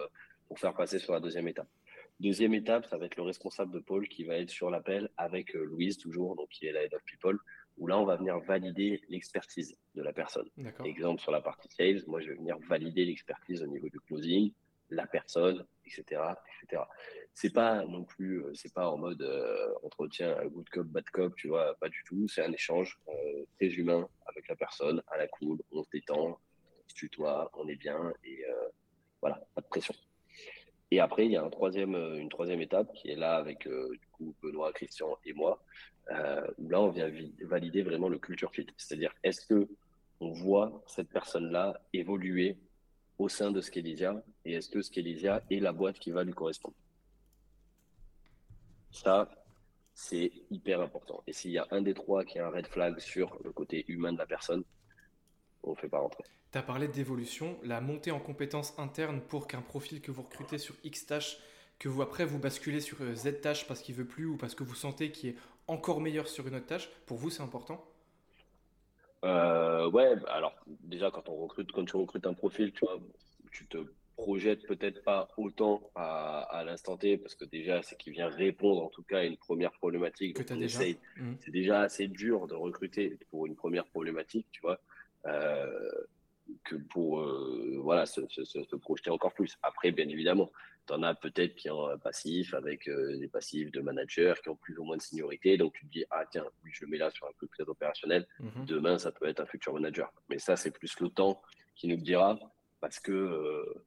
pour faire passer sur la deuxième étape. Deuxième étape, ça va être le responsable de pôle qui va être sur l'appel avec euh, Louise, toujours, donc qui est la head of people, où là, on va venir valider l'expertise de la personne. Exemple, sur la partie sales, moi, je vais venir valider l'expertise au niveau du closing, la personne, etc., etc. C'est pas non plus, euh, c'est pas en mode euh, entretien good cop, bad cop, tu vois, pas du tout. C'est un échange euh, très humain avec la personne, à la cool, on se détend, on se tutoie, on est bien et euh, voilà, pas de pression. Et après, il y a euh, une troisième étape qui est là avec euh, Benoît, Christian et moi, euh, là on vient vi- valider vraiment le culture fit. C'est-à-dire, est-ce que on voit cette personne-là évoluer au sein de Scalisia et est-ce que Scalisia est la boîte qui va lui correspondre? Ça, c'est hyper important. Et s'il y a un des trois qui a un red flag sur le côté humain de la personne, on ne fait pas rentrer. Tu as parlé d'évolution, la montée en compétences internes pour qu'un profil que vous recrutez sur X tâches, que vous après vous basculez sur euh, Z tâche parce qu'il veut plus ou parce que vous sentez qu'il est encore meilleur sur une autre tâche, pour vous c'est important? Euh, ouais, alors déjà quand on recrute, quand tu recrutes un profil, tu vois, tu te projettes peut-être pas autant à, à l'instant T parce que déjà c'est qu'il vient répondre en tout cas à une première problématique. que Donc, tu as on déjà. C'est déjà assez dur de recruter pour une première problématique, tu vois, que pour euh, voilà se, se, se, se projeter encore plus. Après, bien évidemment, tu en as peut-être qui ont un passif avec euh, des passifs de managers qui ont plus ou moins de seniorité. Donc tu te dis ah tiens, lui je le mets là sur un truc très opérationnel Mhm. demain, ça peut être un futur manager. Mais ça, c'est plus le temps qui nous le dira parce que, euh,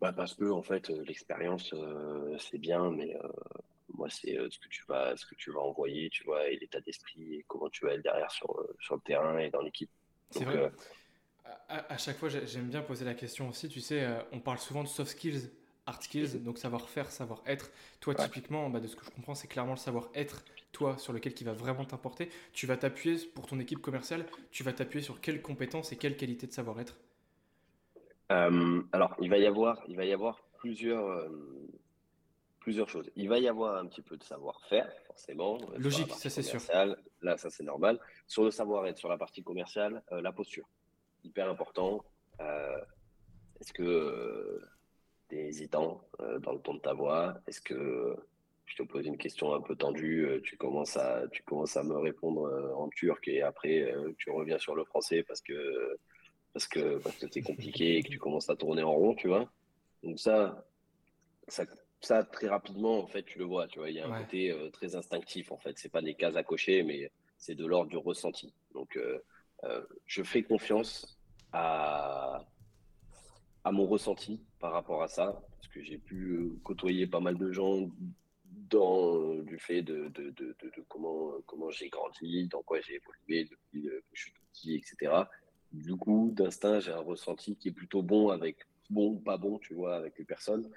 bah, parce que en fait, euh, l'expérience, euh, c'est bien, mais, euh, Moi, c'est ce que tu vas, ce que tu vas envoyer, tu vois, et l'état d'esprit, et comment tu vas être derrière sur, sur le terrain et dans l'équipe. C'est vrai. À, chaque fois, j'aime bien poser la question aussi. Tu sais, on parle souvent de soft skills, hard skills, donc savoir-faire, savoir-être. Toi, typiquement, bah, de ce que je comprends, c'est clairement le savoir-être, toi, sur lequel qui va vraiment t'importer. Tu vas t'appuyer pour ton équipe commerciale, tu vas t'appuyer sur quelles compétences et quelles qualités de savoir-être euh, Alors, il va y avoir, il va y avoir plusieurs, euh, plusieurs choses. Il va y avoir un petit peu de savoir-faire, forcément. Euh, Logique, ça c'est sûr. Là, ça c'est normal. Sur le savoir-être, sur la partie commerciale, la posture, hyper important. Est-ce que tu es hésitant dans le ton de ta voix? Est-ce que je te pose une question un peu tendue, euh, tu commences à, tu commences à me répondre euh, en turc et après euh, tu reviens sur le français parce que parce que parce que c'est compliqué et que tu commences à tourner en rond, tu vois? Donc ça, ça, ça très rapidement en fait tu le vois, tu vois. Il y a un côté très instinctif en fait. C'est pas des cases à cocher, mais c'est de l'ordre du ressenti. Donc je fais confiance à à mon ressenti par rapport à ça, parce que j'ai pu côtoyer pas mal de gens dans euh, du fait de, de, de, de, comment, comment j'ai grandi, dans quoi j'ai évolué depuis euh, que je suis petit, etc. Du coup, d'instinct, j'ai un ressenti qui est plutôt bon avec bon ou pas bon, tu vois, avec les personnes.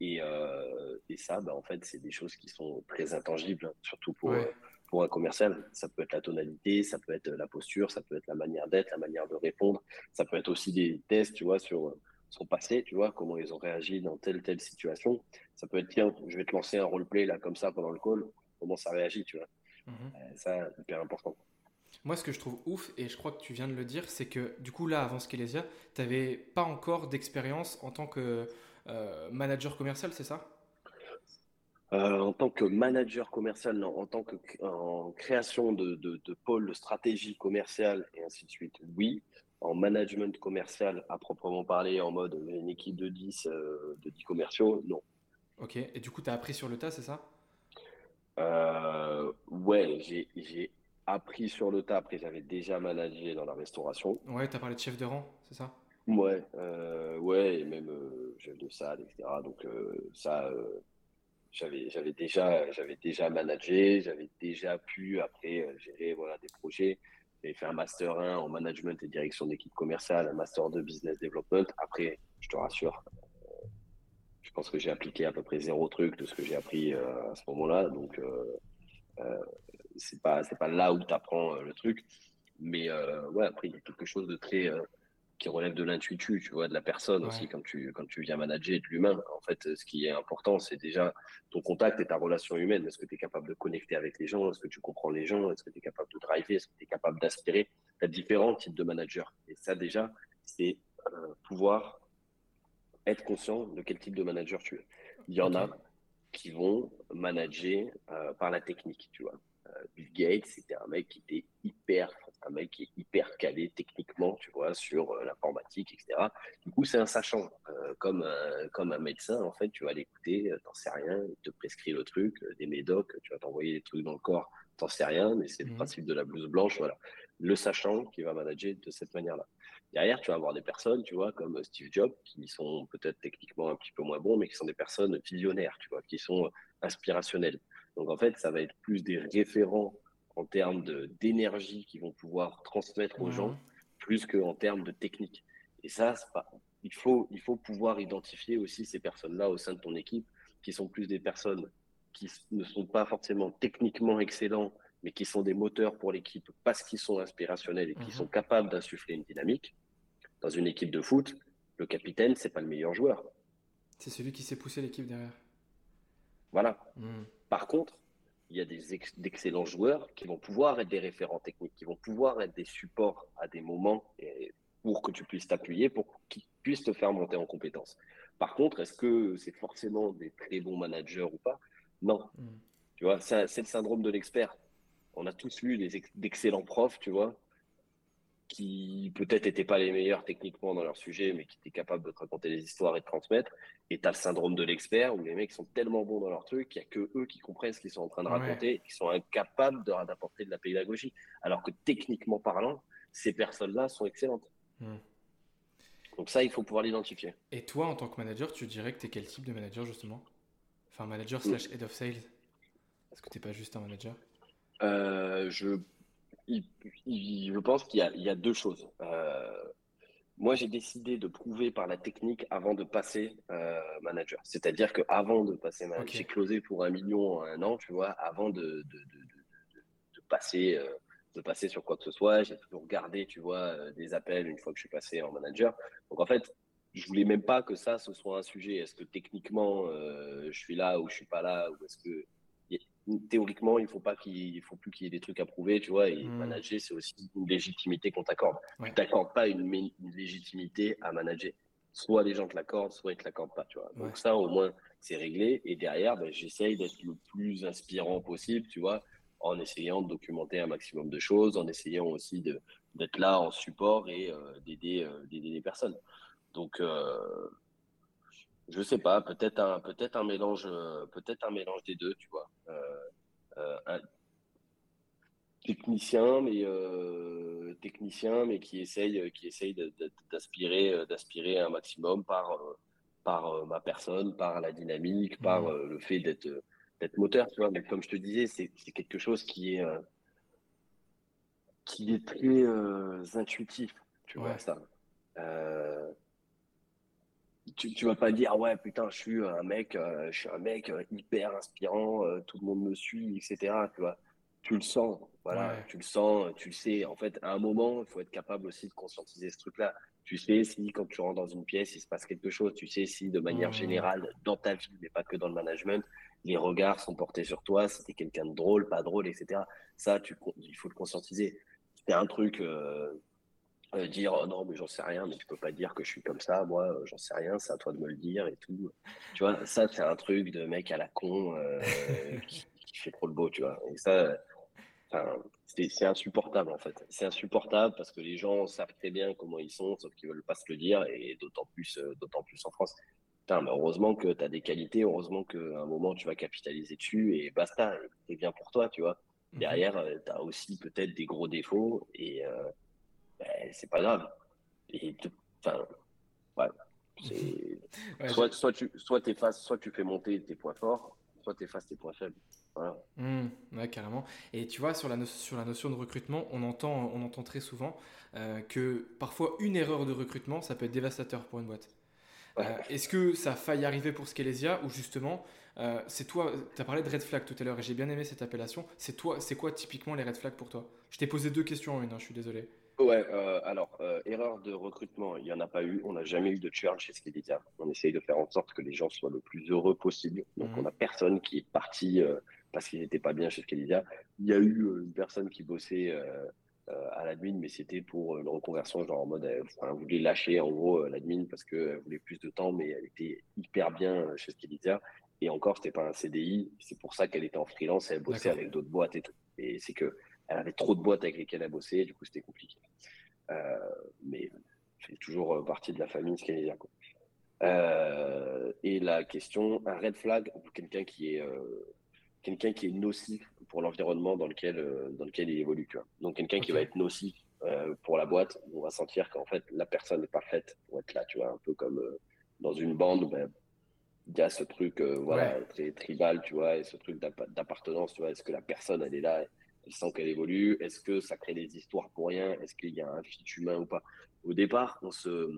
Et, euh, et ça, bah, en fait, c'est des choses qui sont très intangibles, hein, surtout pour, pour un commercial. Ça peut être la tonalité, ça peut être la posture, ça peut être la manière d'être, la manière de répondre. Ça peut être aussi des tests, tu vois, sur son passé, tu vois, comment ils ont réagi dans telle telle situation. Ça peut être, tiens, je vais te lancer un roleplay là comme ça pendant le call, comment ça réagit, tu vois. Mhm. Euh, ça, hyper important. Moi, ce que je trouve ouf, et je crois que tu viens de le dire, c'est que du coup, là, avant Skelesia, tu n'avais pas encore d'expérience en tant que euh, manager commercial, c'est ça? Euh, en tant que manager commercial, non. En tant que en création de, de, de pôle de stratégie commerciale et ainsi de suite, oui en management commercial à proprement parler, en mode une équipe de 10, euh, de 10 commerciaux, non. Ok, et du coup, tu as appris sur le tas, c'est ça? Euh, Ouais, j'ai appris sur le tas. Après, j'avais déjà managé dans la restauration. Ouais, tu as parlé de chef de rang, c'est ça? Ouais, euh, ouais, et même chef de salle, etc. Donc, ça, j'avais déjà, déjà managé, j'avais déjà pu, après, gérer voilà, des projets. J'ai fait un master 1 en management et direction d'équipe commerciale, un master 2 business development. Après, je te rassure, euh, je pense que j'ai appliqué à peu près zéro truc de ce que j'ai appris euh, à ce moment-là. Donc, euh, euh, c'est pas c'est pas là où tu apprends le truc. Mais ouais, après, il y a quelque chose de très qui relève de l'intuitu, tu vois, de la personne aussi, quand tu, quand tu viens manager de l'humain. En fait, ce qui est important, c'est déjà ton contact et ta relation humaine. Est-ce que tu es capable de connecter avec les gens? Est-ce que tu comprends les gens? Est-ce que tu es capable de driver? Est-ce que tu es capable d'aspirer? Tu as différents types de managers. Et ça, déjà, c'est euh, pouvoir être conscient de quel type de manager tu es. Il y en a qui vont manager euh, par la technique, tu vois. Euh, Bill Gates, c'était un mec qui était hyper un mec qui est hyper calé techniquement, tu vois, sur euh, l'informatique, etc. Du coup, c'est un sachant. Euh, comme, un, comme un médecin, en fait, tu vas l'écouter, euh, t'en sais rien, il te prescrit le truc, des médocs, tu vas t'envoyer des trucs dans le corps, t'en sais rien, mais c'est le mhm. principe de la blouse blanche, voilà. Le sachant qui va manager de cette manière-là. Derrière, tu vas avoir des personnes, tu vois, comme Steve Jobs, qui sont peut-être techniquement un petit peu moins bons, mais qui sont des personnes visionnaires, tu vois, qui sont inspirationnelles. Donc, en fait, ça va être plus des référents en termes d'énergie qu'ils vont pouvoir transmettre aux gens, plus qu'en termes de technique. Et ça, pas, il, faut, il faut pouvoir identifier aussi ces personnes-là au sein de ton équipe, qui sont plus des personnes qui ne sont pas forcément techniquement excellents, mais qui sont des moteurs pour l'équipe parce qu'ils sont inspirationnels et qui mhm. sont capables d'insuffler une dynamique. Dans une équipe de foot, le capitaine, c'est pas le meilleur joueur. C'est celui qui sait pousser l'équipe derrière. Voilà. Mhm. Par contre, il y a d'excellents joueurs qui vont pouvoir être des référents techniques, qui vont pouvoir être des supports à des moments pour que tu puisses t'appuyer, pour qu'ils puissent te faire monter en compétences. Par contre, est-ce que c'est forcément des très bons managers ou pas? Non. Hmm. Tu vois, c'est le syndrome de l'expert. On a tous lu d'excellents profs, tu vois, qui peut-être n'étaient pas les meilleurs techniquement dans leur sujet, mais qui étaient capables de te raconter des histoires et de transmettre. Et tu as le syndrome de l'expert, où les mecs sont tellement bons dans leur truc qu'il n'y a que eux qui comprennent ce qu'ils sont en train de raconter, et qui sont incapables d'apporter de la pédagogie. Alors que techniquement parlant, ces personnes-là sont excellentes. Hmm. Donc ça, il faut pouvoir l'identifier. Et toi, en tant que manager, tu dirais que tu es quel type de manager, justement? Enfin, manager slash head of sales Est-ce que tu n'es pas juste un manager? Je, je pense qu'il y, y, a deux choses. Moi, j'ai décidé de prouver par la technique avant de passer euh, manager. C'est-à-dire qu'avant de passer manager, j'ai closé pour un million en un an, tu vois, avant de, de, de, de passer, euh, de passer sur quoi que ce soit. J'ai toujours gardé, tu vois, euh, des appels une fois que je suis passé en manager. Donc, en fait, je voulais même pas que ça, ce soit un sujet. Est-ce que techniquement, je suis là ou je suis pas là? Ou est-ce que théoriquement, il faut pas qu'il faut plus qu'il y ait des trucs à prouver, tu vois. Et hmm. manager, c'est aussi une légitimité qu'on t'accorde. Tu t'accordes pas une, légitimité à manager. Soit les gens te l'accordent, soit ils te l'accordent pas, tu vois. Donc ça, au moins, c'est réglé. Et derrière, ben, j'essaye d'être le plus inspirant possible, tu vois, en essayant de documenter un maximum de choses, en essayant aussi d'être là en support et euh, euh, d'aider les personnes. Donc euh, je sais pas, peut-être un, peut-être un mélange, euh, peut-être un mélange des deux, tu vois. Euh, euh, un technicien, mais technicien, mais qui essaye, qui essaye d'aspirer, d'aspirer un maximum par, par ma personne, par la dynamique, par mmh. le fait d'être, d'être moteur, tu vois. Mais comme je te disais, c'est, quelque chose qui est, qui est très intuitif, tu vois ça tu, tu vas pas dire ouais putain je suis un mec euh, je suis un mec euh, hyper inspirant euh, tout le monde me suit etc tu vois. Tu le sens voilà. Tu le sens tu le sais. En fait à un moment il faut être capable aussi de conscientiser ce truc là tu sais si quand tu rentres dans une pièce il se passe quelque chose. Tu sais si de manière générale dans ta vie mais pas que dans le management les regards sont portés sur toi si t'es quelqu'un de drôle pas drôle etc ça tu il faut le conscientiser. C'est un truc euh, dire oh non mais j'en sais rien mais tu peux pas dire que je suis comme ça. Moi euh, j'en sais rien c'est à toi de me le dire et tout. Tu vois ça c'est un truc de mec à la con euh, qui, fait trop le beau tu vois. Et ça c'est insupportable en fait. C'est insupportable parce que les gens savent très bien comment ils sont sauf qu'ils veulent pas se le dire et d'autant plus d'autant plus en France. Putain, mais heureusement que tu as des qualités heureusement qu'à un moment tu vas capitaliser dessus et basta c'est bien pour toi tu vois. Mmh derrière tu as aussi peut-être des gros défauts et ben, c'est pas grave. Et enfin, soit, soit, tu soit effaces, soit tu fais monter tes points forts, soit tu effaces tes points faibles. Voilà. Mmh, ouais, carrément. Et tu vois, sur la, sur la notion de recrutement, on entend, on entend très souvent euh, que parfois une erreur de recrutement, ça peut être dévastateur pour une boîte. Euh, est-ce que ça a failli arriver pour Skelesia ou justement, euh, c'est toi, tu as parlé de red flag tout à l'heure et j'ai bien aimé cette appellation. C'est toi, c'est quoi typiquement les red flags pour toi? Je t'ai posé deux questions en une, hein, je suis désolé. Ouais, euh, alors, euh, erreur de recrutement, il n'y en a pas eu. On n'a jamais eu de churn chez Skedetia. On essaye de faire en sorte que les gens soient le plus heureux possible. Donc, on n'a personne qui est parti euh, parce qu'il n'était pas bien chez Skedetia. Il y a eu une personne qui bossait à l'admin, mais c'était pour une reconversion, genre en mode, elle, voulait lâcher en gros l'admin parce qu'elle voulait plus de temps, mais elle était hyper bien chez Skedetia. Et encore, c'était pas un CDI. C'est pour ça qu'elle était en freelance. Elle bossait avec d'autres boîtes et tout. Et c'est que elle avait trop de boîtes avec lesquelles elle bossait, du coup c'était compliqué. Euh, mais fait toujours euh, partie de la famille. Quoi. Euh, et la question, un red flag pour quelqu'un qui est quelqu'un qui est nocif pour l'environnement dans lequel dans lequel il évolue. Tu vois. Donc quelqu'un qui va être nocif pour la boîte, on va sentir qu'en fait la personne n'est pas faite pour être là. Tu vois, un peu comme dans une bande. Ben, il y a ce truc voilà très tribal tu vois et ce truc d'appartenance tu vois est-ce que la personne elle est là elle sent qu'elle évolue Est-ce que ça crée des histoires pour rien? Est-ce qu'il y a un fit humain ou pas? Au départ, on se,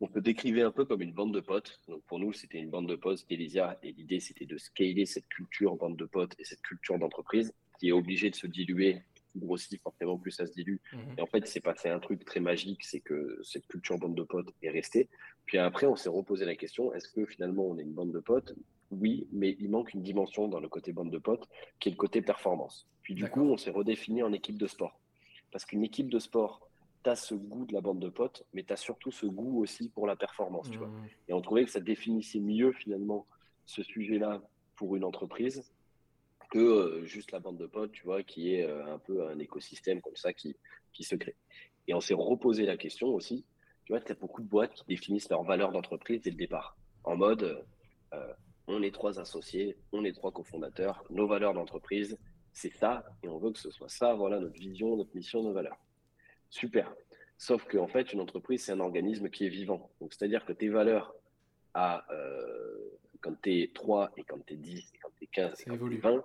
on peut décrivait un peu comme une bande de potes. Donc pour nous, c'était une bande de potes d'Elysia et l'idée c'était de scaler cette culture en bande de potes et cette culture d'entreprise qui est obligée de se diluer grossit, forcément plus ça se dilue. Mhm. Et en fait, c'est passé un truc très magique, c'est que cette culture bande de potes est restée. Puis après, on s'est reposé la question, est-ce que finalement on est une bande de potes? Oui, mais il manque une dimension dans le côté bande de potes, qui est le côté performance. Puis du coup, on s'est redéfini en équipe de sport. Parce qu'une équipe de sport, tu as ce goût de la bande de potes, mais tu as surtout ce goût aussi pour la performance. Tu vois. Mmh. Et on trouvait que ça définissait mieux finalement ce sujet-là pour une entreprise que euh, juste la bande de potes, tu vois, qui est euh, un peu un écosystème comme ça qui, qui se crée. Et on s'est reposé la question aussi, tu vois, tu as beaucoup de boîtes qui définissent leur valeur d'entreprise dès le départ. En mode, euh, on est trois associés, on est trois cofondateurs, nos valeurs d'entreprise, c'est ça, et on veut que ce soit ça, voilà notre vision, notre mission, nos valeurs. Super. Sauf qu'en fait, une entreprise, c'est un organisme qui est vivant. Donc, c'est-à-dire que tes valeurs à euh, quand tu es 3 et quand tu es 10 et quand tu es 15 et quand tu es 20,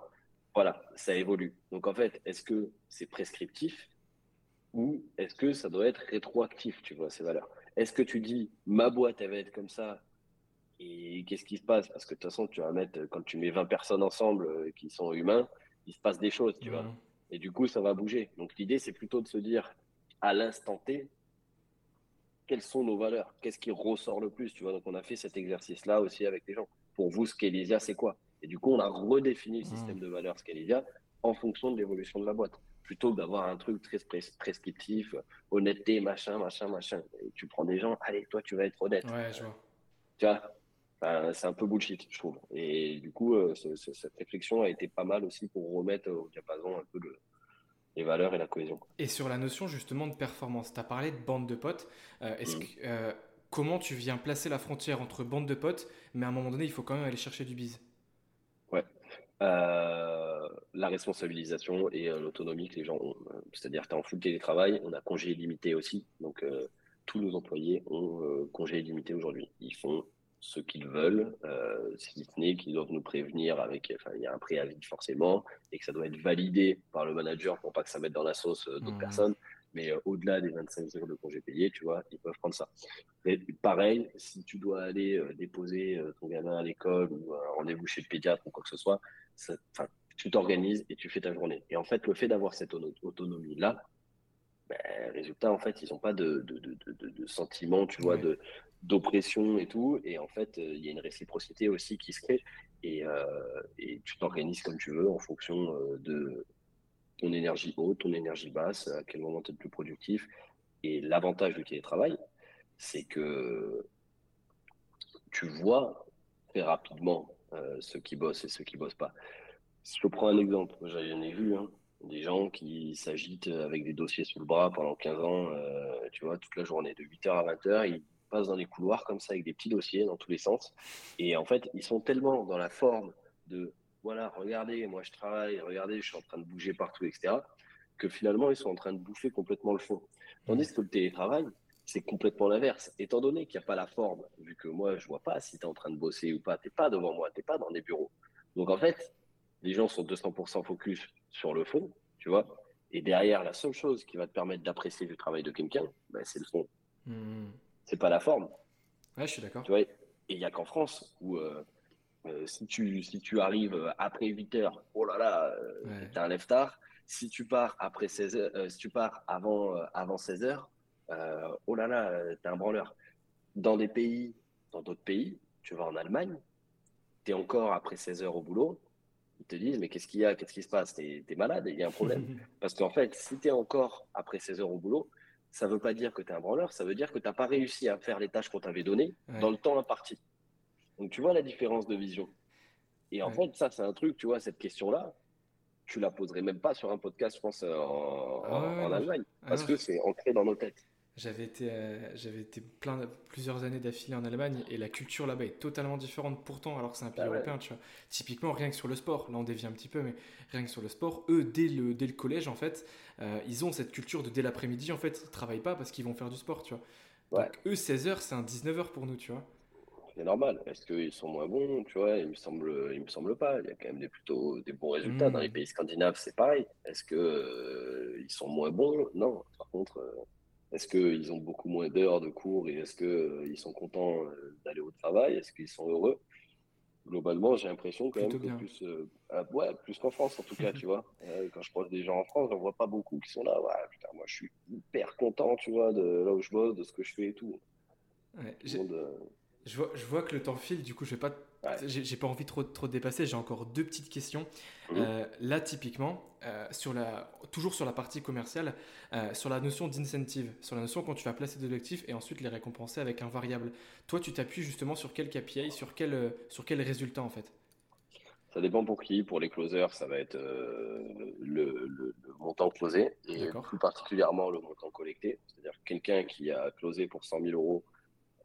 voilà, ça évolue. Donc en fait, est-ce que c'est prescriptif ou est-ce que ça doit être rétroactif, tu vois, ces valeurs? Est-ce que tu dis ma boîte, elle va être comme ça et qu'est-ce qui se passe? Parce que de toute façon, tu vas mettre, quand tu mets 20 personnes ensemble euh, qui sont humains, il se passe des choses, tu vois. Et du coup, ça va bouger. Donc l'idée, c'est plutôt de se dire à l'instant T, quelles sont nos valeurs? Qu'est-ce qui ressort le plus, tu vois? Donc on a fait cet exercice-là aussi avec les gens. Pour vous, Scalésia, c'est quoi? Et du coup, on a redéfini le système de valeurs Scalésia en fonction de l'évolution de la boîte. Plutôt que d'avoir un truc très prescriptif, honnêteté, machin, machin, machin. Et tu prends des gens, allez, toi, tu vas être honnête. Ouais, je vois. Tu vois? C'est un peu bullshit, je trouve. Et du coup, euh, cette réflexion a été pas mal aussi pour remettre au diapason un peu le, les valeurs et la cohésion. Et sur la notion justement de performance, tu as parlé de bande de potes. Euh, est-ce mm. que, euh, comment tu viens placer la frontière entre bande de potes, mais à un moment donné, il faut quand même aller chercher du bise? Ouais. La responsabilisation et l'autonomie que les gens ont. C'est-à-dire, tu es en full télétravail, on a congé illimité aussi. Donc, tous nos employés ont congé illimité aujourd'hui. Ils font ce qu'ils veulent, euh, si ce n'est qu'ils doivent nous prévenir avec, enfin, il y a un préavis forcément, et que ça doit être validé par le manager pour pas que ça mette dans la sauce euh, d'autres mmh. personnes. Mais euh, au-delà des 25 jours de congé payé, tu vois, ils peuvent prendre ça. Et pareil, si tu dois aller déposer ton gamin à l'école ou un rendez-vous chez le pédiatre ou quoi que ce soit, tu t'organises et tu fais ta journée. Et en fait, le fait d'avoir cette autonomie-là, ben, résultat, en fait, ils n'ont pas de, de, de, de, sentiment, tu vois, de, d'oppression et tout. Et en fait, euh, il y a une réciprocité aussi qui se crée. Et, euh, et tu t'organises comme tu veux en fonction euh, de ton énergie haute, ton énergie basse, à quel moment tu es le plus productif. Et l'avantage du télétravail, c'est que tu vois très rapidement ceux qui bossent et ceux qui bossent pas. Si je prends un exemple, j'en ai vu hein, des gens qui s'agitent avec des dossiers sous le bras pendant 15 ans, tu vois, toute la journée, de 8h à 20h, ils dans les couloirs comme ça avec des petits dossiers dans tous les sens. Et en fait, ils sont tellement dans la forme de voilà, regardez, moi je travaille, regardez, je suis en train de bouger partout, etc., que finalement ils sont en train de bouffer complètement le fond. Tandis que le télétravail, c'est complètement l'inverse. Étant donné qu'il n'y a pas la forme, vu que moi je vois pas si tu es en train de bosser ou pas, tu pas devant moi, tu pas dans des bureaux. Donc en fait, les gens sont 200% focus sur le fond, tu vois. Et derrière, la seule chose qui va te permettre d'apprécier le travail de quelqu'un, ben, c'est le fond. Mmh c'est pas la forme. Ouais, je suis d'accord. Tu vois, et il n'y a qu'en France où euh, euh, si, tu, si tu arrives après 8 heures, oh là là, euh, t'es un lève tard. Si tu pars après 16 heures, si tu pars avant, avant 16 heures, oh là là, t'es un branleur. Dans des pays, dans d'autres pays, tu vas en Allemagne, tu es encore après 16 heures au boulot, ils te disent mais qu'est-ce qu'il y a, qu'est-ce qui se passe, t'es es malade, il y a un problème. Parce qu'en fait, si tu es encore après 16 heures au boulot, ça ne veut pas dire que tu es un branleur, ça veut dire que tu n'as pas réussi à faire les tâches qu'on t'avait données dans le temps imparti. Donc tu vois la différence de vision. Et en fait, ça, c'est un truc, tu vois, cette question-là, tu la poserais même pas sur un podcast, je pense, en, ah Allemagne, ah parce que c'est ancré dans nos têtes. J'avais été, euh, j'avais été plein, plusieurs années d'affilée en Allemagne et la culture là-bas est totalement différente pourtant, alors que c'est un pays ah européen. Tu vois. Typiquement, rien que sur le sport, là on dévie un petit peu, mais rien que sur le sport, eux, dès le, dès le collège, en fait, euh, ils ont cette culture de dès l'après-midi, en fait, ils travaillent pas parce qu'ils vont faire du sport, tu vois. Donc eux, 16h, c'est un 19h pour nous, tu vois. C'est normal. Est-ce qu'ils sont moins bons, tu vois? Il me semble, il me semble pas. Il y a quand même des plutôt des bons résultats dans les hmm. pays scandinaves, c'est pareil. Est-ce que euh, ils sont moins bons? Non. Par contre. Est-ce qu'ils ont beaucoup moins d'heures de cours et est-ce qu'ils euh, sont contents euh, d'aller au travail? Est-ce qu'ils sont heureux? Globalement, j'ai l'impression quand même que plus, euh, ah, ouais, plus qu'en France en tout cas, tu vois. quand je croise des gens en France, j'en vois pas beaucoup qui sont là. Ouais, putain, moi je suis hyper content, tu vois, de là où je bosse, de ce que je fais et tout. Je, vois, je vois que le temps file, du coup, je vais pas j'ai pas envie trop, trop de dépasser, j'ai encore deux petites questions. Mhm. Euh, là, typiquement, euh, sur la, toujours sur la partie commerciale, euh, sur la notion d'incentive, sur la notion quand tu vas placer des objectifs et ensuite les récompenser avec un variable. Toi, tu t'appuies justement sur quel KPI, sur quel, sur quel résultat en fait? Ça dépend pour qui. Pour les closers, ça va être le, le, montant closé et plus particulièrement le montant collecté. C'est-à-dire quelqu'un qui a closé pour 100 000 euros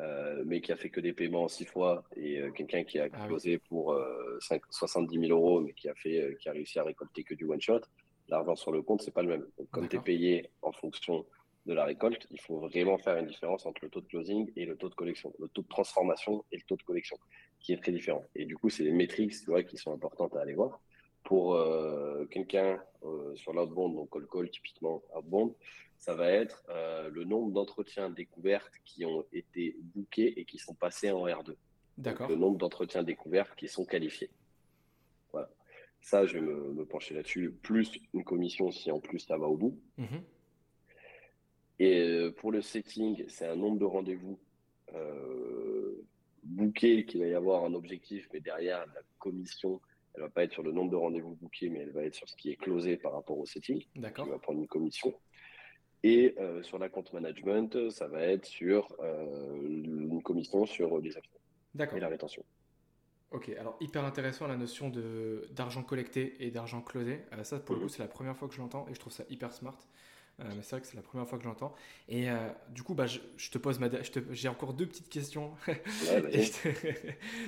euh, mais qui a fait que des paiements six fois, et euh, quelqu'un qui a ah closé pour 5, 70 000 euros, mais qui a, fait, euh, qui a réussi à récolter que du one-shot, l'argent sur le compte, c'est pas le même. Donc, comme tu es payé en fonction de la récolte, il faut vraiment faire une différence entre le taux de closing et le taux de collection, le taux de transformation et le taux de collection, qui est très différent. Et du coup, c'est les métriques tu vois, qui sont importantes à aller voir. Pour euh, quelqu'un euh, sur l'outbound, donc call call typiquement outbound, ça va être euh, le nombre d'entretiens découvertes qui ont été bookés et qui sont passés en R2. D'accord. Le nombre d'entretiens découverts qui sont qualifiés. Voilà. Ça, je vais me, pencher là-dessus. Plus une commission si en plus ça va au bout. Mhm. Et euh, pour le setting, c'est un nombre de rendez-vous euh, bookés qu'il va y avoir un objectif, mais derrière la commission, elle va pas être sur le nombre de rendez-vous bookés, mais elle va être sur ce qui est closé par rapport au setting. D'accord. Qui va prendre une commission. Et euh, sur la compte management, ça va être sur euh, une commission sur les actions et la rétention. Ok, alors hyper intéressant la notion de d'argent collecté et d'argent closé. ça, pour le mhm. coup, c'est la première fois que je l'entends et je trouve ça hyper smart. Euh, mais c'est vrai que c'est la première fois que j'entends. Et euh, du coup, bah, je, te pose ma, j'ai encore deux petites questions.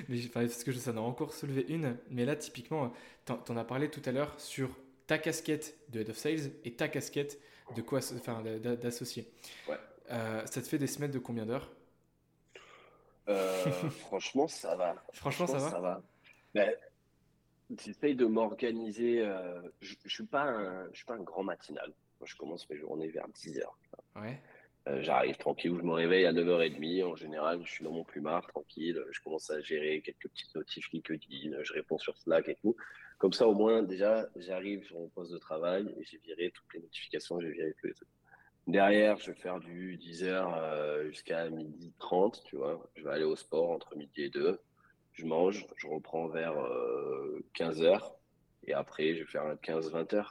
mais, parce que ça en a encore soulevé une. Mais là, typiquement, tu en, as parlé tout à l'heure sur ta casquette de Head of Sales et ta casquette de quoi, enfin, d'associé. Ouais. Euh, ça te fait des semaines de combien d'heures? Franchement, ça va. Franchement, ça va? Ça va. Mais, J'essaye de m'organiser. je ne suis, pas un, je suis pas un grand matinal je commence mes journées vers 10h. Ouais. Euh, j'arrive tranquille, je me réveille à 9h30. En général, je suis dans mon plumard, tranquille. Je commence à gérer quelques petites notifs LinkedIn, je réponds sur Slack et tout. Comme ça, au moins, déjà, j'arrive sur mon poste de travail et j'ai viré toutes les notifications, j'ai viré tous les trucs. Derrière, je vais faire du 10h euh, jusqu'à midi 30, tu vois. Je vais aller au sport entre midi et 2. Je mange, je reprends vers 15h. Euh, et après, je vais faire un 15-20 h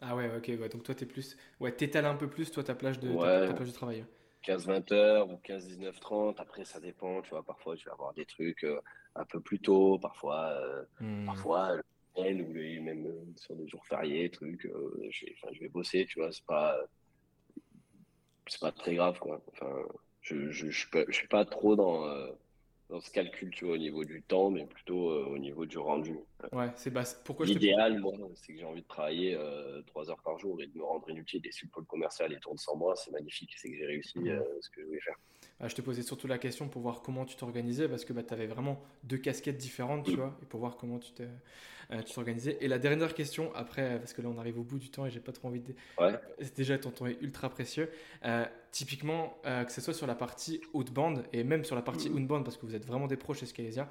ah ouais, ok, donc toi, t'es plus. Ouais, t'étales un peu plus, toi, ta plage de, ta, plage de travail. 15-20 heures ou 15-19-30, après, ça dépend, tu vois. Parfois, je vais avoir des trucs euh, un peu plus tôt, parfois, euh, hmm. parfois, ou même euh, sur des jours fériés, trucs, je, vais, je vais bosser, tu vois. C'est pas. C'est pas très grave, quoi. Enfin, je, je, je, suis pas trop dans dans ce calcul, tu vois, au niveau du temps, mais plutôt euh, au niveau du rendu. Ouais, c'est. Pourquoi L'idéal, moi, c'est que j'ai envie de travailler euh, trois heures par jour et de me rendre inutile. Et si le pôle commercial il tourne sans moi, c'est magnifique. C'est que j'ai réussi euh, ce que je voulais faire. Ah, je te posais surtout la question pour voir comment tu t'organisais parce que bah, tu avais vraiment deux casquettes différentes, tu vois, et pour voir comment tu t'organisais. et la dernière question, après, parce que là on arrive au bout du temps et j'ai pas trop envie de. Ouais. Déjà, ton temps est ultra précieux. typiquement, que ce soit sur la partie haute bande et même sur la partie mmh. inbound, parce que vous êtes vraiment des pros chez Scalesia,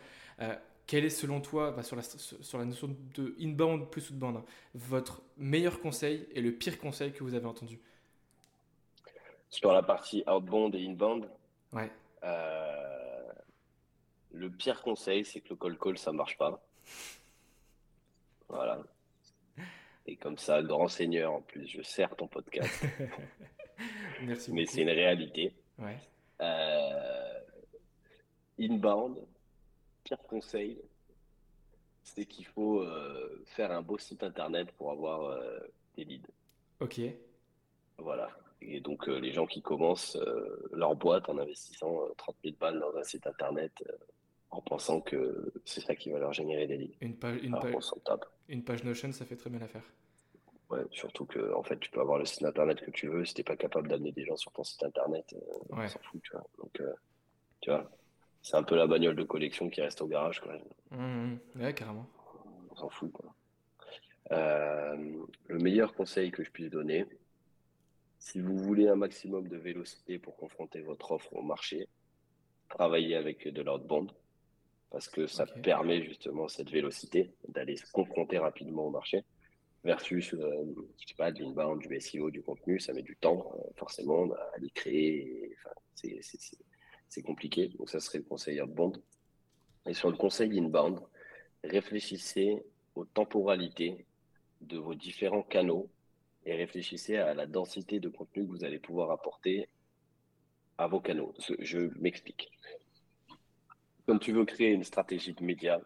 quel est selon toi, bah, sur, la, sur la notion de inbound plus outbound, hein, votre meilleur conseil et le pire conseil que vous avez entendu Sur la partie outbound et inbound Ouais. Euh, le pire conseil, c'est que le call call, ça marche pas. Voilà. Et comme ça, grand seigneur, en plus, je sers ton podcast. Merci Mais c'est une réalité. Ouais. Euh, inbound, pire conseil, c'est qu'il faut euh, faire un beau site internet pour avoir des leads. Ok. Voilà. Et donc, euh, les gens qui commencent euh, leur boîte en investissant 30 euh, 000 balles dans un site internet en pensant que c'est ça qui va leur générer des leads. Une page, une, page, une page Notion, ça fait très bien l'affaire. Ouais, surtout que en fait, tu peux avoir le site internet que tu veux, si t'es pas capable d'amener des gens sur ton site internet, on s'en fout, tu vois. Donc, tu vois, c'est un peu la bagnole de collection qui reste au garage, quand même. Mmh, mmh. ouais, carrément. On s'en fout, quoi. le meilleur conseil que je puisse donner, si vous voulez un maximum de vélocité pour confronter votre offre au marché, travaillez avec de l'outbound parce que ça permet justement cette vélocité d'aller se confronter rapidement au marché versus, euh, je sais pas, de l'inbound, du SEO, du contenu, ça met du temps euh, forcément à les créer. c'est compliqué. Donc ça serait le conseil outbound. Et sur le conseil inbound, réfléchissez aux temporalités de vos différents canaux et réfléchissez à la densité de contenu que vous allez pouvoir apporter à vos canaux. Je m'explique. Quand tu veux créer une stratégie de médias,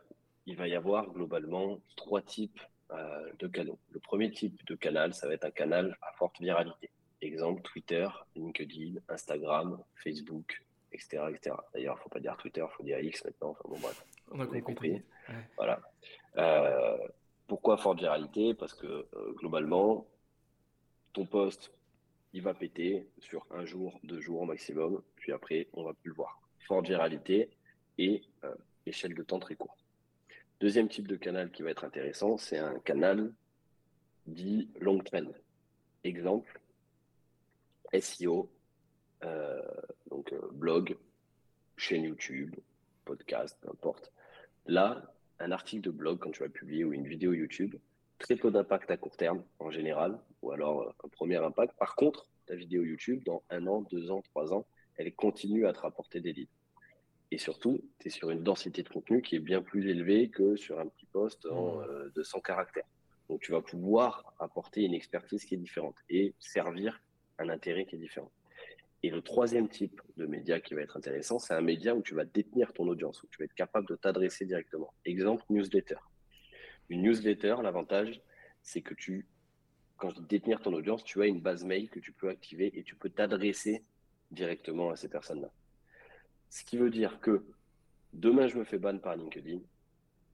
il va y avoir globalement trois types euh, de canaux. Le premier type de canal, ça va être un canal à forte viralité. Exemple, Twitter, LinkedIn, Instagram, Facebook, etc. etc. D'ailleurs, il ne faut pas dire Twitter, il faut dire X maintenant. Enfin, bon, bref, on a compris. Voilà. Euh, pourquoi forte viralité? Parce que euh, globalement, ton poste, il va péter sur un jour, deux jours au maximum, puis après, on va plus le voir. Forte viralité et euh, échelle de temps très courte. Deuxième type de canal qui va être intéressant, c'est un canal dit long trend. Exemple, SEO, euh, donc euh, blog, chaîne YouTube, podcast, peu importe. Là, un article de blog, quand tu vas publier, ou une vidéo YouTube, très peu d'impact à court terme en général, ou alors euh, un premier impact. Par contre, ta vidéo YouTube, dans un an, deux ans, trois ans, elle continue à te rapporter des leads. Et surtout, tu es sur une densité de contenu qui est bien plus élevée que sur un petit post en mmh. de 100 caractères. Donc, tu vas pouvoir apporter une expertise qui est différente et servir un intérêt qui est différent. Et le troisième type de média qui va être intéressant, c'est un média où tu vas détenir ton audience, où tu vas être capable de t'adresser directement. Exemple, newsletter. Une newsletter, l'avantage, c'est que tu, quand je dis détenir ton audience, tu as une base mail que tu peux activer et tu peux t'adresser directement à ces personnes-là. Ce qui veut dire que demain, je me fais ban par LinkedIn,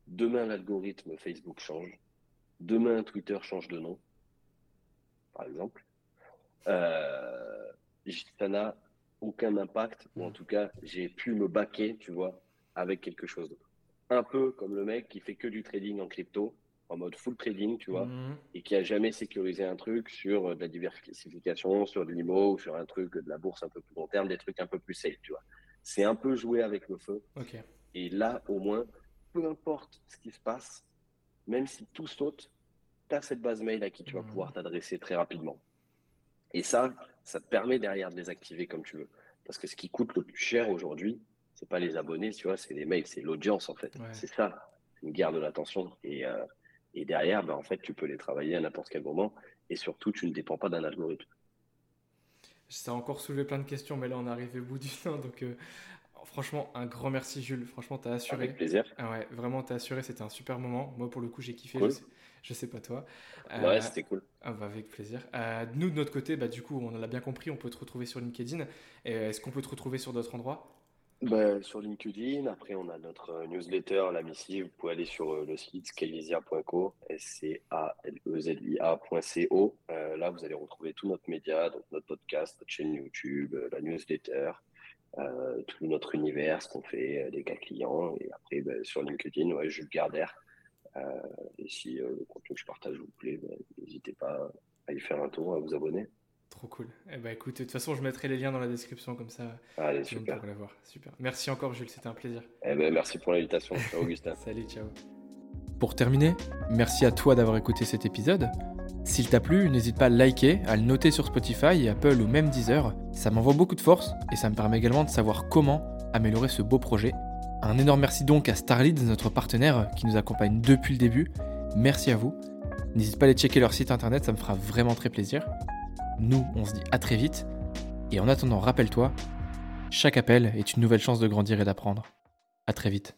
demain, l'algorithme Facebook change, demain, Twitter change de nom, par exemple. Euh, ça n'a aucun impact, ou en mm. tout cas, j'ai pu me baquer, tu vois, avec quelque chose d'autre. Un peu comme le mec qui fait que du trading en crypto, en mode full trading, tu vois, mm. et qui a jamais sécurisé un truc sur euh, de la diversification, sur de l'IMO, ou sur un truc de la bourse un peu plus long terme, des trucs un peu plus safe, tu vois. C'est un peu jouer avec le feu. Et là, au moins, peu importe ce qui se passe, même si tout saute, tu as cette base mail à qui tu vas mm. pouvoir t'adresser très rapidement. Et ça, ça te permet derrière de les activer comme tu veux. Parce que ce qui coûte le plus cher aujourd'hui, c'est pas les abonnés, tu vois, c'est les mails, c'est l'audience en fait. C'est ça, une guerre de l'attention. Et, euh, et derrière, ben, en fait, tu peux les travailler à n'importe quel moment. Et surtout, tu ne dépends pas d'un algorithme. Ça a encore soulevé plein de questions, mais là, on est arrivé au bout du temps. Donc, euh, franchement, un grand merci, Jules. Franchement, tu as assuré. Avec plaisir. Ah ouais, vraiment, tu as assuré. C'était un super moment. Moi, pour le coup, j'ai kiffé. Je sais pas toi. Ouais, euh, c'était cool. Ah bah avec plaisir. Euh, nous, de notre côté, bah, du coup, on l'a bien compris, on peut te retrouver sur LinkedIn. Est-ce qu'on peut te retrouver sur d'autres endroits? Bah, Sur LinkedIn. Après, on a notre euh, newsletter, la missive. Vous pouvez aller sur le site scalezia.co, S-C-A-L-E-Z-I-A.co. là, vous allez retrouver tout notre média, donc notre podcast, notre chaîne YouTube, la newsletter. tout notre univers, ce qu'on fait, des cas clients. Et après, bah, sur LinkedIn, ouais, Jules Gardère. Euh, et si euh, le contenu que je partage vous plaît, ben, n'hésitez pas à y faire un tour, à vous abonner. Trop cool. Eh ben, écoute, de toute façon, je mettrai les liens dans la description comme ça. Allez, super. Les voir. Super. Merci encore, Jules, c'était un plaisir. Eh ben, merci pour l'invitation. Augustin. Salut, ciao. Pour terminer, merci à toi d'avoir écouté cet épisode. S'il t'a plu, n'hésite pas à le liker, à le noter sur Spotify, Apple ou même Deezer. Ça m'envoie beaucoup de force et ça me permet également de savoir comment améliorer ce beau projet un énorme merci donc à Starlead, notre partenaire qui nous accompagne depuis le début. Merci à vous. N'hésite pas à aller checker leur site internet, ça me fera vraiment très plaisir. Nous, on se dit à très vite. Et en attendant, rappelle-toi, chaque appel est une nouvelle chance de grandir et d'apprendre. À très vite.